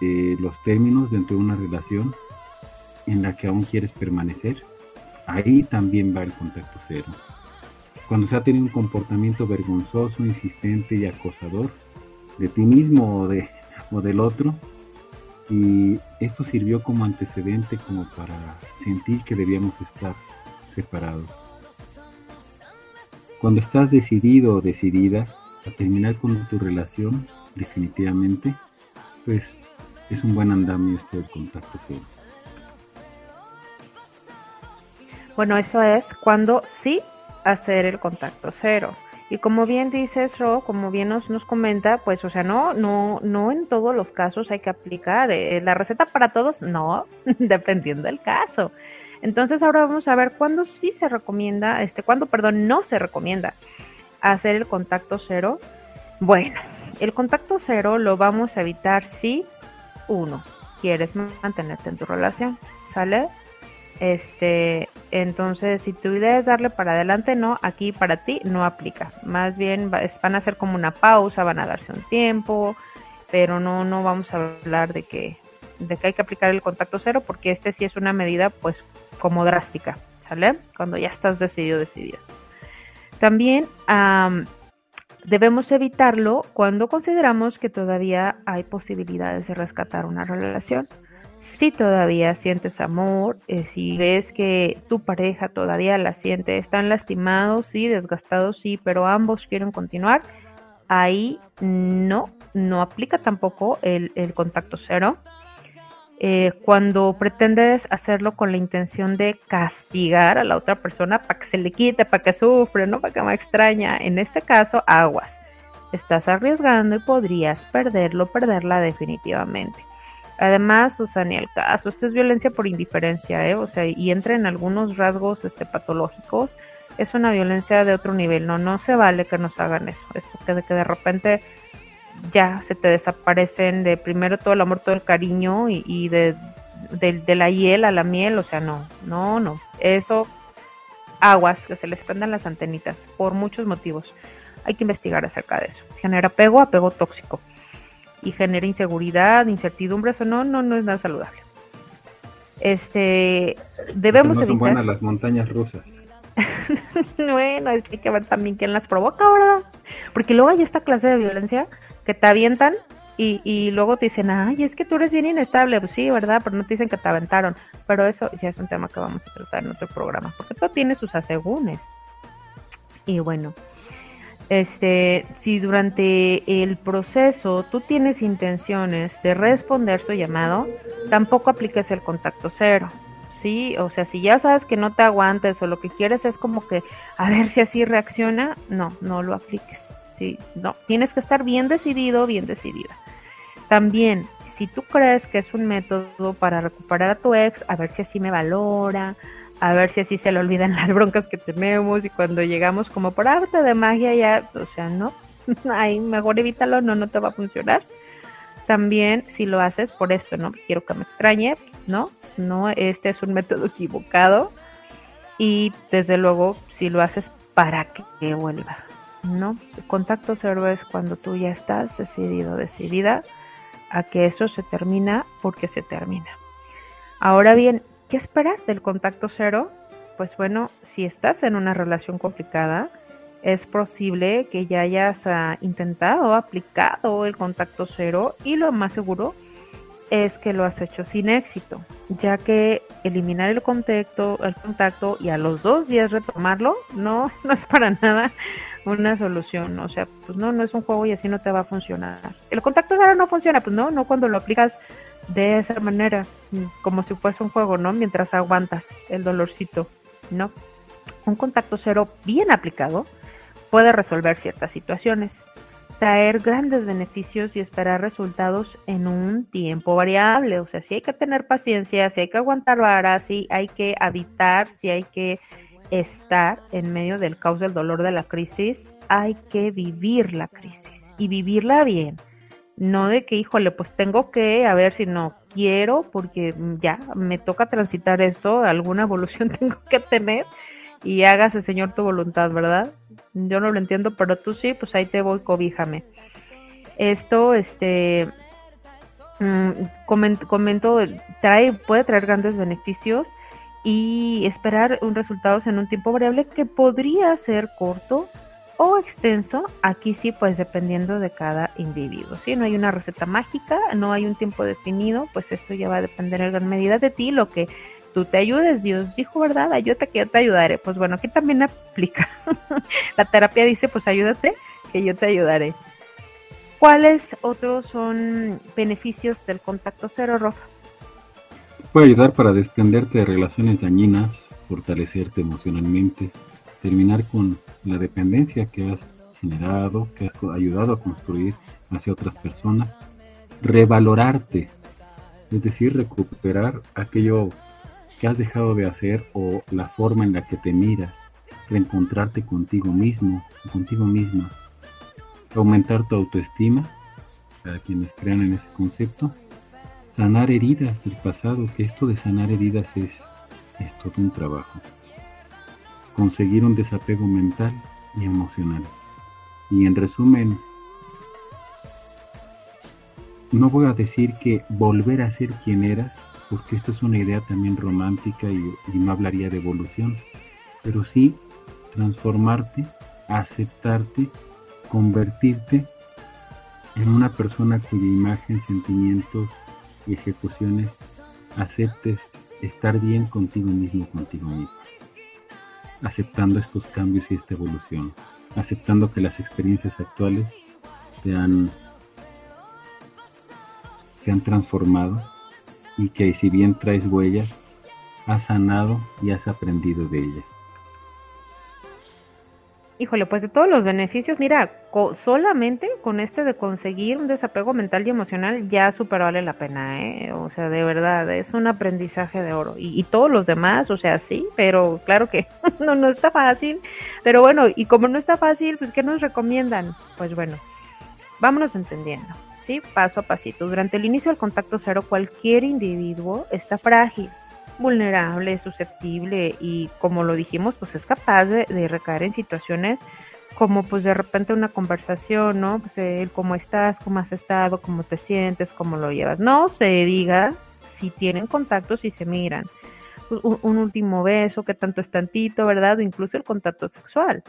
eh, los términos dentro de una relación en la que aún quieres permanecer, ahí también va el contacto cero. Cuando se ha tenido un comportamiento vergonzoso, insistente y acosador de ti mismo o, de, o del otro, y esto sirvió como antecedente como para sentir que debíamos estar separados. Cuando estás decidido o decidida a terminar con tu relación, definitivamente, pues es un buen andamio esto del contacto cero. Bueno, eso es cuando sí hacer el contacto cero. Y como bien dices, Ro, como bien nos, nos comenta, pues, o sea, no, no, no en todos los casos hay que aplicar eh, la receta para todos, no, dependiendo del caso. Entonces ahora vamos a ver cuándo sí se recomienda, este, cuándo, perdón, no se recomienda hacer el contacto cero. Bueno, el contacto cero lo vamos a evitar si uno quieres mantenerte en tu relación, ¿sale? Este, entonces, si tu idea es darle para adelante, no, aquí para ti no aplica. Más bien van a ser como una pausa, van a darse un tiempo, pero no, no vamos a hablar de que, de que hay que aplicar el contacto cero, porque este sí es una medida, pues, como drástica, ¿sale? Cuando ya estás decidido, decidido. También debemos evitarlo cuando consideramos que todavía hay posibilidades de rescatar una relación si todavía sientes amor, eh, si ves que tu pareja todavía la siente, están lastimados, sí, desgastados, sí, pero ambos quieren continuar, ahí no, no aplica tampoco el, contacto cero. Eh, cuando pretendes hacerlo con la intención de castigar a la otra persona para que se le quite, para que sufre, no para que me extraña, en este caso, aguas. Estás arriesgando y podrías perderlo, perderla definitivamente. Además, Susana, el caso, esto es violencia por indiferencia, ¿eh? O sea, y entra en algunos rasgos este, patológicos. Es una violencia de otro nivel, no, no se vale que nos hagan eso. Esto que de que de repente ya se te desaparecen de primero todo el amor, todo el cariño y, de, de, la hiel a la miel, o sea, no, no, no. Eso, aguas, que se les prendan las antenitas por muchos motivos. Hay que investigar acerca de eso. Genera apego, apego tóxico y genera inseguridad, incertidumbre, eso no, no, no es nada saludable. Este, debemos no son buenas las montañas rusas. bueno, hay que ver también quién las provoca, ¿verdad? Porque luego hay esta clase de violencia que te avientan y, y, luego te dicen, ay, es que tú eres bien inestable. Pues sí, ¿verdad? Pero no te dicen que te aventaron. Pero eso ya es un tema que vamos a tratar en otro programa, porque todo tiene sus asegúnes. Y bueno, este, si durante el proceso tú tienes intenciones de responder su llamado, tampoco apliques el contacto cero. ¿sí? O sea, si ya sabes que no te aguantes o lo que quieres es como que a ver si así reacciona, no, no lo apliques. ¿sí? No, tienes que estar bien decidido, bien decidida. También, si tú crees que es un método para recuperar a tu ex, a ver si así me valora, a ver si así se le olvidan las broncas que tenemos y cuando llegamos como por arte de magia ya, o sea, no, ahí mejor evítalo, no, no te va a funcionar. También si lo haces por esto, ¿no? Quiero que me extrañe, ¿no? No, este es un método equivocado y desde luego si lo haces para que vuelva, ¿no? El contacto cero es cuando tú ya estás decidido, decidida a que eso se termina porque se termina. Ahora bien, ¿Qué esperar del contacto cero? Pues bueno, si estás en una relación complicada, es posible que ya hayas uh, intentado, aplicado el contacto cero y lo más seguro es que lo has hecho sin éxito, ya que eliminar el contacto, el contacto y a los dos días retomarlo no, no es para nada una solución, o sea, pues no, no es un juego y así no te va a funcionar. El contacto cero no funciona, pues no, no cuando lo aplicas de esa manera, como si fuese un juego, ¿no? Mientras aguantas el dolorcito, ¿no? Un contacto cero bien aplicado puede resolver ciertas situaciones, traer grandes beneficios y esperar resultados en un tiempo variable. O sea, si hay que tener paciencia, si hay que aguantar varas, si hay que habitar, si hay que estar en medio del caos del dolor de la crisis, hay que vivir la crisis y vivirla bien no de que, híjole, pues tengo que, a ver si no quiero, porque ya me toca transitar esto, alguna evolución tengo que tener y hágase, Señor, tu voluntad, ¿verdad? Yo no lo entiendo, pero tú sí, pues ahí te voy, cobíjame. Esto, este, mm, comento, comento, trae, puede traer grandes beneficios y esperar un resultados en un tiempo variable que podría ser corto, o extenso, aquí sí, pues dependiendo de cada individuo. Si no hay una receta mágica, no hay un tiempo definido, pues esto ya va a depender en gran medida de ti, lo que tú te ayudes. Dios dijo, ¿verdad? Ayúdate que yo te ayudaré. Pues bueno, aquí también aplica. La terapia dice, pues ayúdate, que yo te ayudaré. ¿Cuáles otros son beneficios del contacto cero, Rofa? Puede ayudar para desprenderte de relaciones dañinas, fortalecerte emocionalmente, terminar con la dependencia que has generado, que has ayudado a construir hacia otras personas, revalorarte, es decir, recuperar aquello que has dejado de hacer o la forma en la que te miras, reencontrarte contigo mismo, contigo misma, aumentar tu autoestima, para quienes crean en ese concepto, sanar heridas del pasado, que esto de sanar heridas es, es todo un trabajo, conseguir un desapego mental y emocional. Y en resumen, no voy a decir que volver a ser quien eras, porque esto es una idea también romántica y, no hablaría de evolución, pero sí transformarte, aceptarte, convertirte en una persona cuya imagen, sentimientos y ejecuciones aceptes estar bien contigo mismo, contigo mismo, aceptando estos cambios y esta evolución, aceptando que las experiencias actuales te han te han transformado y que si bien traes huellas, has sanado y has aprendido de ellas. Híjole, pues de todos los beneficios, mira, solamente con este de conseguir un desapego mental y emocional ya super vale la pena, ¿eh? O sea, de verdad, es un aprendizaje de oro. Y, y todos los demás, o sea, sí, pero claro que no, no está fácil. Pero bueno, y como no está fácil, pues ¿qué nos recomiendan? Pues bueno, vámonos entendiendo. Paso a pasito. Durante el inicio del contacto cero, cualquier individuo está frágil, vulnerable, susceptible y como lo dijimos, pues es capaz de, recaer en situaciones como pues de repente una conversación, ¿no? Pues el cómo estás, cómo has estado, cómo te sientes, cómo lo llevas. No se diga si tienen contacto, si se miran. Un, un último beso, que tanto es tantito, ¿verdad? O incluso el contacto sexual.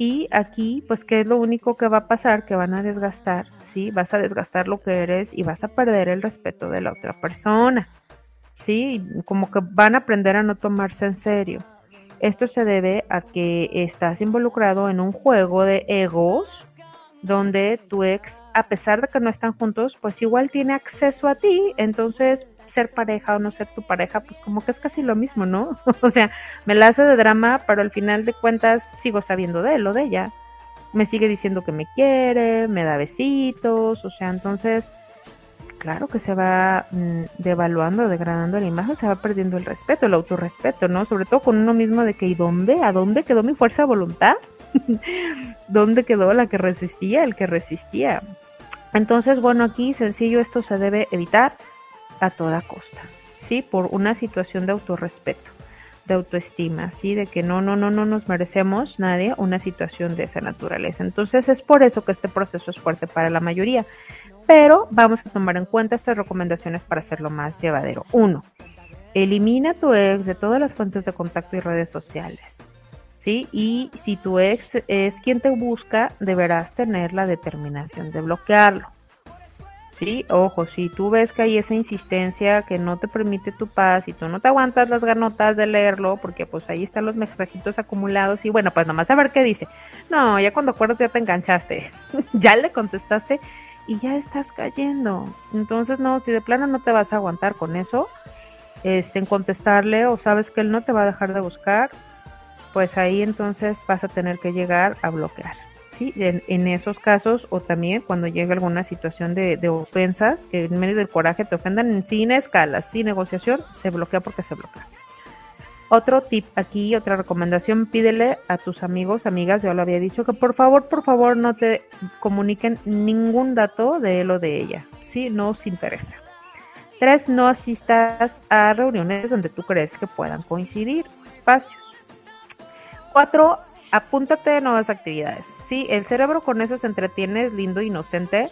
Y aquí, pues, ¿qué es lo único que va a pasar? Que van a desgastar, ¿sí? Vas a desgastar lo que eres y vas a perder el respeto de la otra persona, ¿sí? Como que van a aprender a no tomarse en serio. Esto se debe a que estás involucrado en un juego de egos donde tu ex, a pesar de que no están juntos, pues igual tiene acceso a ti, entonces ser pareja o no ser tu pareja, pues como que es casi lo mismo, ¿no? o sea, me la hace de drama, pero al final de cuentas sigo sabiendo de él o de ella. Me sigue diciendo que me quiere, me da besitos, o sea, entonces, claro que se va mm, devaluando, degradando la imagen, se va perdiendo el respeto, el autorrespeto, ¿no? Sobre todo con uno mismo de que, ¿y dónde? ¿A dónde quedó mi fuerza de voluntad? ¿Dónde quedó la que resistía, el que resistía? Entonces, bueno, aquí sencillo esto se debe evitar a toda costa, ¿sí? Por una situación de autorrespeto, de autoestima, ¿sí? De que no, no, no, no nos merecemos nadie una situación de esa naturaleza. Entonces es por eso que este proceso es fuerte para la mayoría. Pero vamos a tomar en cuenta estas recomendaciones para hacerlo más llevadero. Uno, elimina tu ex de todas las fuentes de contacto y redes sociales. ¿Sí? Y si tu ex es quien te busca, deberás tener la determinación de bloquearlo. Sí, ojo, si tú ves que hay esa insistencia que no te permite tu paz y tú no te aguantas las ganotas de leerlo, porque pues ahí están los mensajitos acumulados y bueno, pues nomás a ver qué dice. No, ya cuando acuerdas ya te enganchaste, ya le contestaste y ya estás cayendo. Entonces, no, si de plano no te vas a aguantar con eso, este, en contestarle o sabes que él no te va a dejar de buscar, pues ahí entonces vas a tener que llegar a bloquear. En, esos casos o también cuando llega alguna situación de, ofensas, que en medio del coraje te ofendan sin escalas, sin negociación, se bloquea porque se bloquea. Otro tip aquí, otra recomendación, pídele a tus amigos, amigas, ya lo había dicho, que por favor, por favor no te comuniquen ningún dato de él o de ella, si no os interesa. Tres, no asistas a reuniones donde tú crees que puedan coincidir espacios. Cuatro, apúntate a nuevas actividades. Sí, el cerebro con eso se entretiene, es lindo, inocente.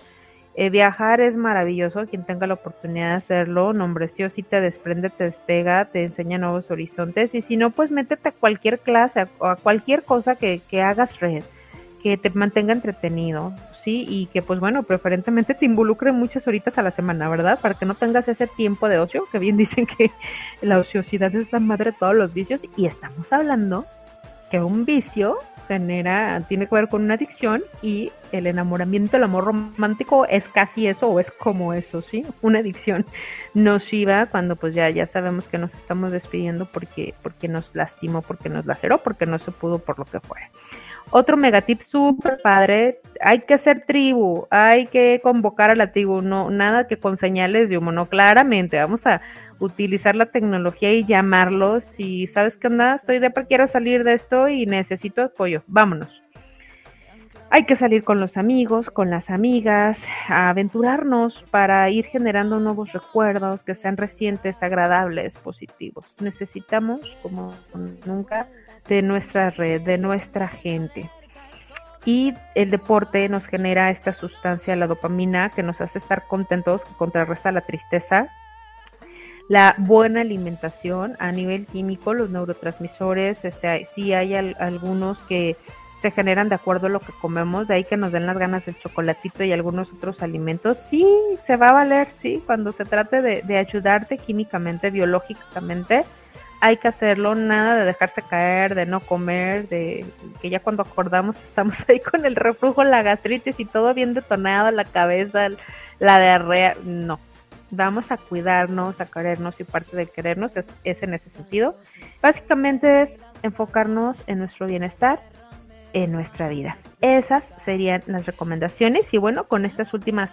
Eh, viajar es maravilloso, quien tenga la oportunidad de hacerlo, nombreció, si te desprende, te despega, te enseña nuevos horizontes y si no, pues métete a cualquier clase o a cualquier cosa que, que hagas red, que te mantenga entretenido, sí, y que pues bueno, preferentemente te involucre muchas horitas a la semana, ¿verdad? Para que no tengas ese tiempo de ocio, que bien dicen que la ociosidad es la madre de todos los vicios y estamos hablando que un vicio genera, tiene que ver con una adicción y el enamoramiento, el amor romántico es casi eso o es como eso, ¿sí? Una adicción nociva cuando pues ya, ya sabemos que nos estamos despidiendo porque, porque nos lastimó, porque nos laceró, porque no se pudo por lo que fue. Otro megatip súper padre, hay que hacer tribu, hay que convocar a la tribu, no, nada que con señales de humo, no, claramente, vamos a utilizar la tecnología y llamarlos y sabes qué onda, estoy de quiero salir de esto y necesito apoyo, vámonos. Hay que salir con los amigos, con las amigas, a aventurarnos para ir generando nuevos recuerdos que sean recientes, agradables, positivos. Necesitamos, como nunca, de nuestra red, de nuestra gente. Y el deporte nos genera esta sustancia, la dopamina, que nos hace estar contentos, que contrarresta la tristeza. La buena alimentación a nivel químico, los neurotransmisores, este, sí hay algunos que se generan de acuerdo a lo que comemos, de ahí que nos den las ganas del chocolatito y algunos otros alimentos. Sí, se va a valer, sí, cuando se trate de, de ayudarte químicamente, biológicamente, hay que hacerlo, nada de dejarse caer, de no comer, de que ya cuando acordamos estamos ahí con el reflujo, la gastritis y todo bien detonado, la cabeza, la diarrea, no. Vamos a cuidarnos, a querernos y parte de querernos es, es en ese sentido. Básicamente es enfocarnos en nuestro bienestar, en nuestra vida. Esas serían las recomendaciones y bueno, con estas últimas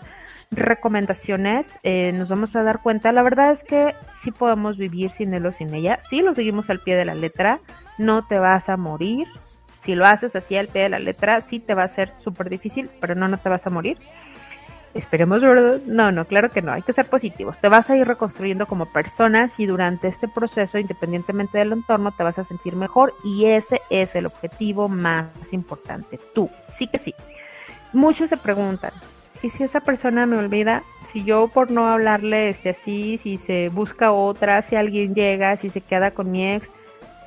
recomendaciones eh, nos vamos a dar cuenta. La verdad es que sí podemos vivir sin él o sin ella. Si lo seguimos al pie de la letra, no te vas a morir. Si lo haces así al pie de la letra, sí te va a ser súper difícil, pero no, no te vas a morir. Esperemos, ¿verdad? No, no, claro que no, hay que ser positivos. Te vas a ir reconstruyendo como personas y durante este proceso, independientemente del entorno, te vas a sentir mejor y ese es el objetivo más importante, tú, sí que sí. Muchos se preguntan, y si esa persona me olvida, si yo por no hablarle este así, si se busca otra, si alguien llega, si se queda con mi ex,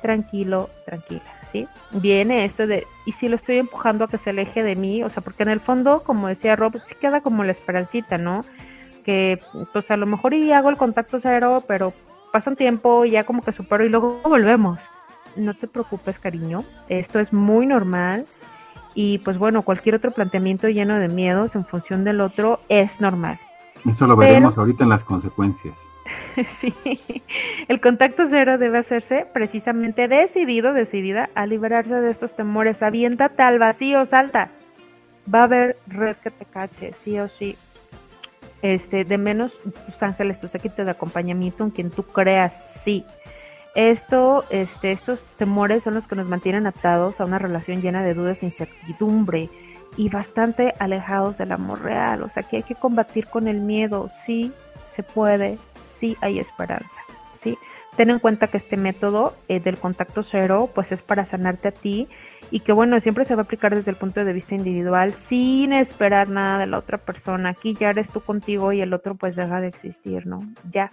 tranquilo, tranquila, ¿sí? Viene esto de, y si lo estoy empujando a que se aleje de mí, o sea, porque en el fondo, como decía Rob, sí queda como la esperancita, ¿no? Que, pues a lo mejor y hago el contacto cero, pero pasa un tiempo y ya como que supero y luego volvemos. No te preocupes, cariño, esto es muy normal y pues bueno, cualquier otro planteamiento lleno de miedos en función del otro es normal. Eso lo veremos ahorita en las consecuencias. sí, el contacto cero debe hacerse precisamente decidido, decidida a liberarse de estos temores. Aviéntate al vacío, salta. Va a haber red que te cache, sí o sí. Este, de menos tus ángeles, tu séquito de acompañamiento en quien tú creas, sí. Esto, este, estos temores son los que nos mantienen atados a una relación llena de dudas e incertidumbre y bastante alejados del amor real. O sea que hay que combatir con el miedo. Sí, se puede, sí hay esperanza. Sí, ten en cuenta que este método eh, del contacto cero, pues es para sanarte a ti y que bueno, siempre se va a aplicar desde el punto de vista individual sin esperar nada de la otra persona. Aquí ya eres tú contigo y el otro pues deja de existir, ¿no? Ya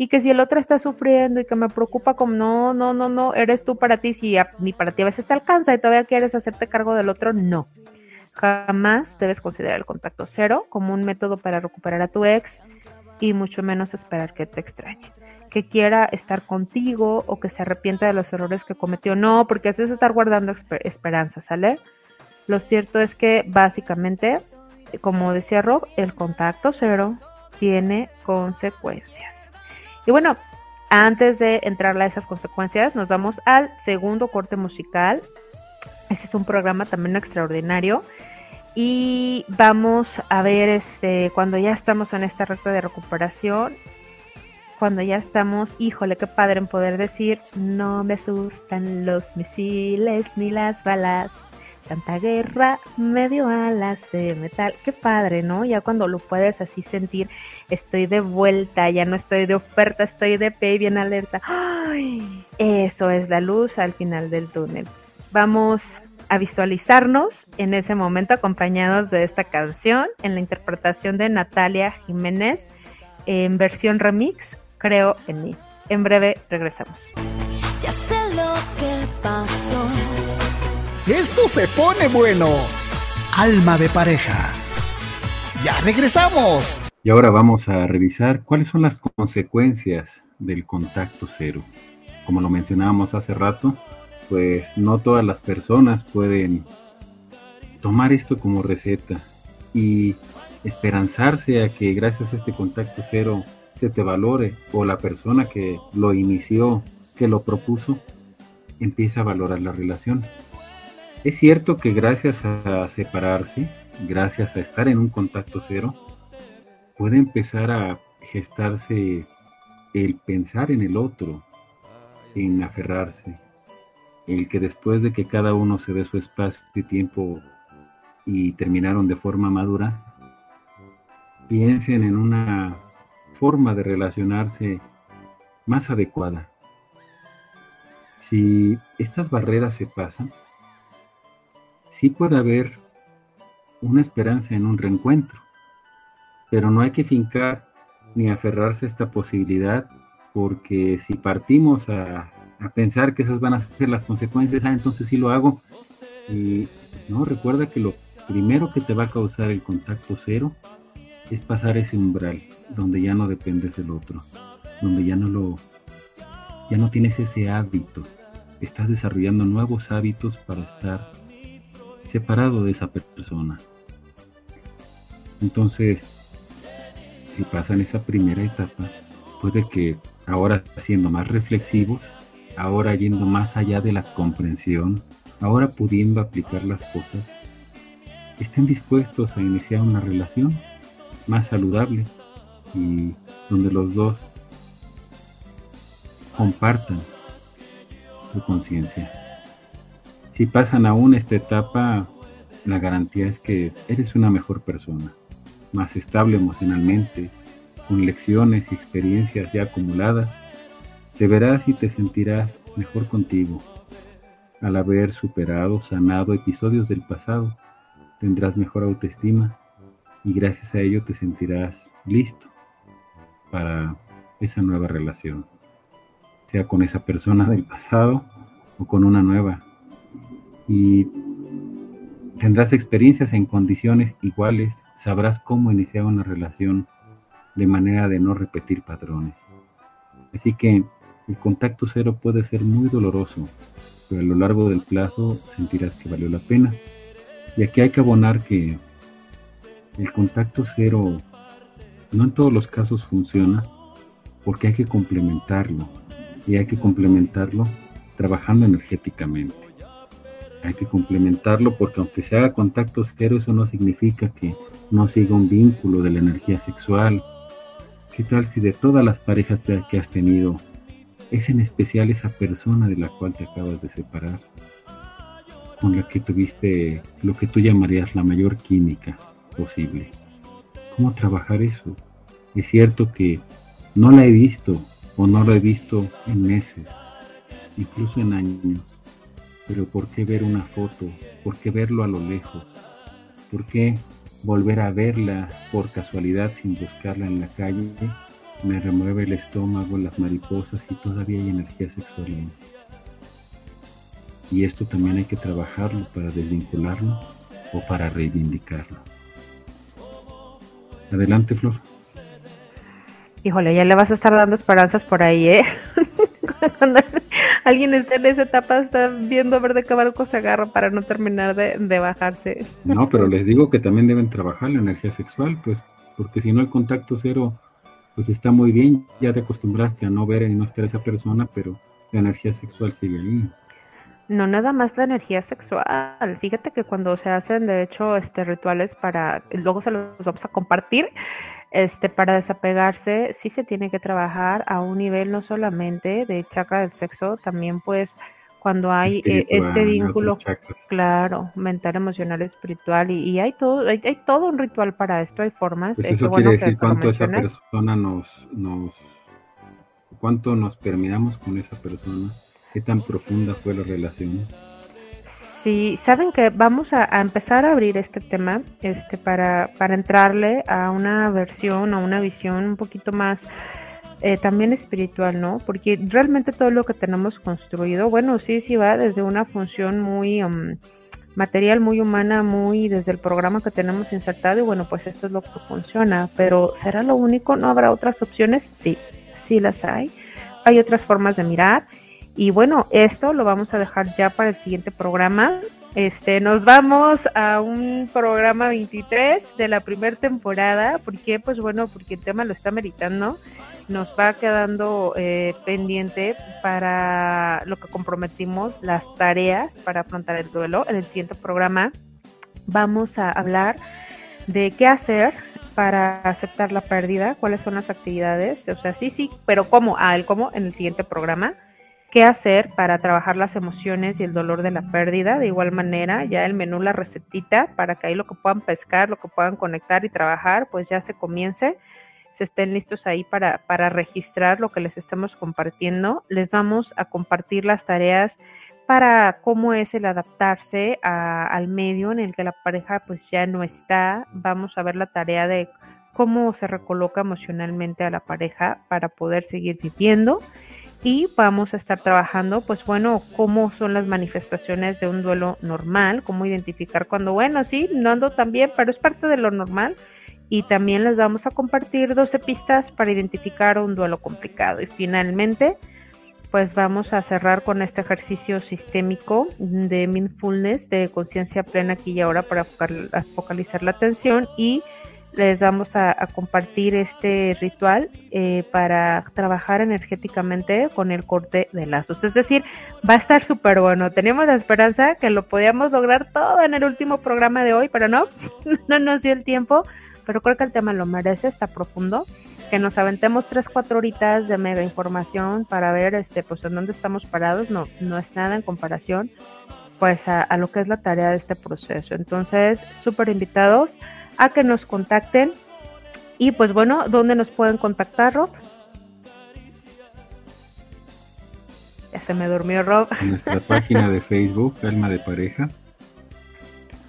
y que si el otro está sufriendo y que me preocupa como no, no, no, no, eres tú para ti, si ni para ti a veces te alcanza y todavía quieres hacerte cargo del otro, no. Jamás debes considerar el contacto cero como un método para recuperar a tu ex y mucho menos esperar que te extrañe, que quiera estar contigo o que se arrepienta de los errores que cometió. No, porque eso es estar guardando esperanza, ¿sale? Lo cierto es que básicamente, como decía Rob, el contacto cero tiene consecuencias. Y bueno, antes de entrar a esas consecuencias, nos vamos al segundo corte musical. Este es un programa también extraordinario. Y vamos a ver este, cuando ya estamos en esta recta de recuperación, cuando ya estamos, híjole, qué padre en poder decir, no me asustan los misiles ni las balas. Tanta guerra me dio alas de metal. Qué padre, ¿no? Ya cuando lo puedes así sentir, estoy de vuelta, ya no estoy de oferta, estoy de pie bien alerta. ¡Ay! Eso es la luz al final del túnel. Vamos a visualizarnos en ese momento acompañados de esta canción en la interpretación de Natalia Jiménez en versión remix, Creo en mí. En breve regresamos. Ya sé lo que pasó esto se pone bueno. Alma de pareja. Ya regresamos. Y ahora vamos a revisar cuáles son las consecuencias del contacto cero. Como lo mencionábamos hace rato, pues no todas las personas pueden tomar esto como receta y esperanzarse a que gracias a este contacto cero se te valore o la persona que lo inició, que lo propuso, empieza a valorar la relación. Es cierto que gracias a separarse, gracias a estar en un contacto cero, puede empezar a gestarse el pensar en el otro, en aferrarse, el que después de que cada uno se dé su espacio y tiempo y terminaron de forma madura, piensen en una forma de relacionarse más adecuada. Si estas barreras se pasan, sí puede haber una esperanza en un reencuentro, pero no hay que fincar ni aferrarse a esta posibilidad, porque si partimos a, a pensar que esas van a ser las consecuencias, ah, entonces sí lo hago, y no, recuerda que lo primero que te va a causar el contacto cero es pasar ese umbral donde ya no dependes del otro, donde ya no lo ya no tienes ese hábito. Estás desarrollando nuevos hábitos para estar separado de esa persona. Entonces, si pasan esa primera etapa, puede que ahora siendo más reflexivos, ahora yendo más allá de la comprensión, ahora pudiendo aplicar las cosas, estén dispuestos a iniciar una relación más saludable y donde los dos compartan su conciencia. Si pasan aún esta etapa, la garantía es que eres una mejor persona, más estable emocionalmente, con lecciones y experiencias ya acumuladas, te verás y te sentirás mejor contigo. Al haber superado, sanado episodios del pasado, tendrás mejor autoestima y gracias a ello te sentirás listo para esa nueva relación, sea con esa persona del pasado o con una nueva. Y tendrás experiencias en condiciones iguales, sabrás cómo iniciar una relación de manera de no repetir patrones. Así que el contacto cero puede ser muy doloroso, pero a lo largo del plazo sentirás que valió la pena y aquí hay que abonar que el contacto cero no en todos los casos funciona porque hay que complementarlo y hay que complementarlo trabajando energéticamente. Hay que complementarlo porque aunque se haga contacto cero, eso no significa que no siga un vínculo de la energía sexual. ¿Qué tal si de todas las parejas que has tenido, es en especial esa persona de la cual te acabas de separar? con la que tuviste lo que tú llamarías la mayor química posible. ¿Cómo trabajar eso? Es cierto que no la he visto o no la he visto en meses, incluso en años, pero ¿por qué ver una foto? ¿Por qué verlo a lo lejos? ¿Por qué volver a verla por casualidad sin buscarla en la calle? Me remueve el estómago, las mariposas y todavía hay energía sexual en y esto también hay que trabajarlo para desvincularlo o para reivindicarlo. Adelante, Flor. Híjole, ya le vas a estar dando esperanzas por ahí, ¿eh? Cuando alguien está en esa etapa, está viendo a ver de qué barco se agarra para no terminar de, de bajarse. No, pero les digo que también deben trabajar la energía sexual, pues, porque si no el contacto cero, pues está muy bien, ya te acostumbraste a no ver y no estar esa persona, pero la energía sexual sigue ahí no nada más la energía sexual. Fíjate que cuando se hacen, de hecho, este rituales para, luego se los vamos a compartir, este, para desapegarse, sí se tiene que trabajar a un nivel no solamente de chakra del sexo, también pues cuando hay eh, este vínculo, claro, mental, emocional, espiritual, y, hay todo, hay, todo un ritual para esto, hay formas. Pues eso quiere decir cuánto esa persona nos, nos, cuánto nos permiramos con esa persona ¿Qué tan profunda fue la relación? Sí, saben que vamos a, empezar a abrir este tema este, para, para entrarle a una versión, a una visión un poquito más eh, también espiritual, ¿no? Porque realmente todo lo que tenemos construido, bueno, sí, sí va desde una función muy um, material, muy humana, muy desde el programa que tenemos insertado y bueno, pues esto es lo que funciona, pero ¿será lo único? ¿No habrá otras opciones? Sí, sí las hay. Hay otras formas de mirar Y bueno, esto lo vamos a dejar ya para el siguiente programa. Este, nos vamos a un programa 23 de la primera temporada. ¿Por qué? Pues bueno, porque el tema lo está meritando. Nos va quedando eh, pendiente para lo que comprometimos, las tareas para afrontar el duelo. En el siguiente programa vamos a hablar de qué hacer para aceptar la pérdida, cuáles son las actividades, o sea, sí, sí, pero cómo, ah, el cómo en el siguiente programa qué hacer para trabajar las emociones y el dolor de la pérdida. De igual manera, ya el menú, la recetita, para que ahí lo que puedan pescar, lo que puedan conectar y trabajar, pues ya se comience, se estén listos ahí para, para registrar lo que les estamos compartiendo. Les vamos a compartir las tareas para cómo es el adaptarse al medio en el que la pareja pues ya no está. Vamos a ver la tarea de cómo se recoloca emocionalmente a la pareja para poder seguir viviendo y vamos a estar trabajando, pues bueno, cómo son las manifestaciones de un duelo normal, cómo identificar cuando, bueno, sí, no ando tan bien, pero es parte de lo normal. Y también les vamos a compartir 12 pistas para identificar un duelo complicado. Y finalmente, pues vamos a cerrar con este ejercicio sistémico de mindfulness, de conciencia plena aquí y ahora para focalizar la atención y les vamos a, compartir este ritual eh, para trabajar energéticamente con el corte de lazos. Es decir, va a estar súper bueno. Teníamos la esperanza que lo podíamos lograr todo en el último programa de hoy, pero no, no nos dio el tiempo. Pero creo que el tema lo merece, está profundo. Que nos aventemos tres, cuatro horitas de mega información para ver este, pues en dónde estamos parados. No, no es nada en comparación pues a, a lo que es la tarea de este proceso. Entonces, súper invitados a que nos contacten. Y pues bueno, ¿dónde nos pueden contactar, Rob? Ya se me durmió Rob. En nuestra página de Facebook, Alma de Pareja.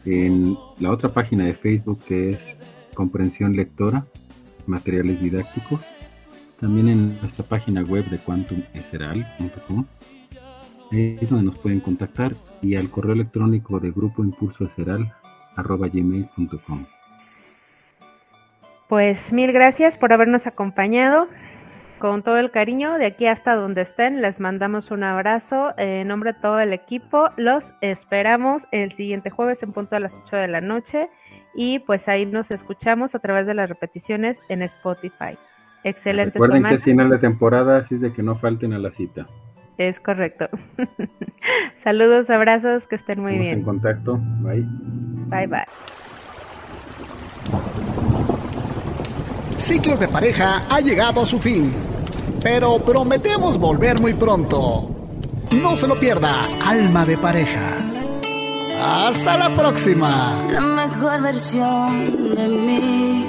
En la otra página de Facebook que es Comprensión Lectora, Materiales Didácticos. También en nuestra página web de quantumeseral.com. Ahí es donde nos pueden contactar y al correo electrónico de grupo impulso arroba gmail.com. Pues mil gracias por habernos acompañado. Con todo el cariño, de aquí hasta donde estén, les mandamos un abrazo en nombre de todo el equipo. Los esperamos el siguiente jueves en punto a las 8 de la noche y pues ahí nos escuchamos a través de las repeticiones en Spotify. Excelente Recuerden que es final de temporada, así es de que no falten a la cita. Es correcto. Saludos, abrazos, que estén muy Estamos bien. en contacto. Bye. Bye bye. Ciclos de pareja ha llegado a su fin, pero prometemos volver muy pronto. No se lo pierda, Alma de Pareja. Hasta la próxima. La mejor versión de mí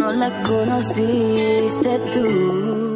no la conociste tú.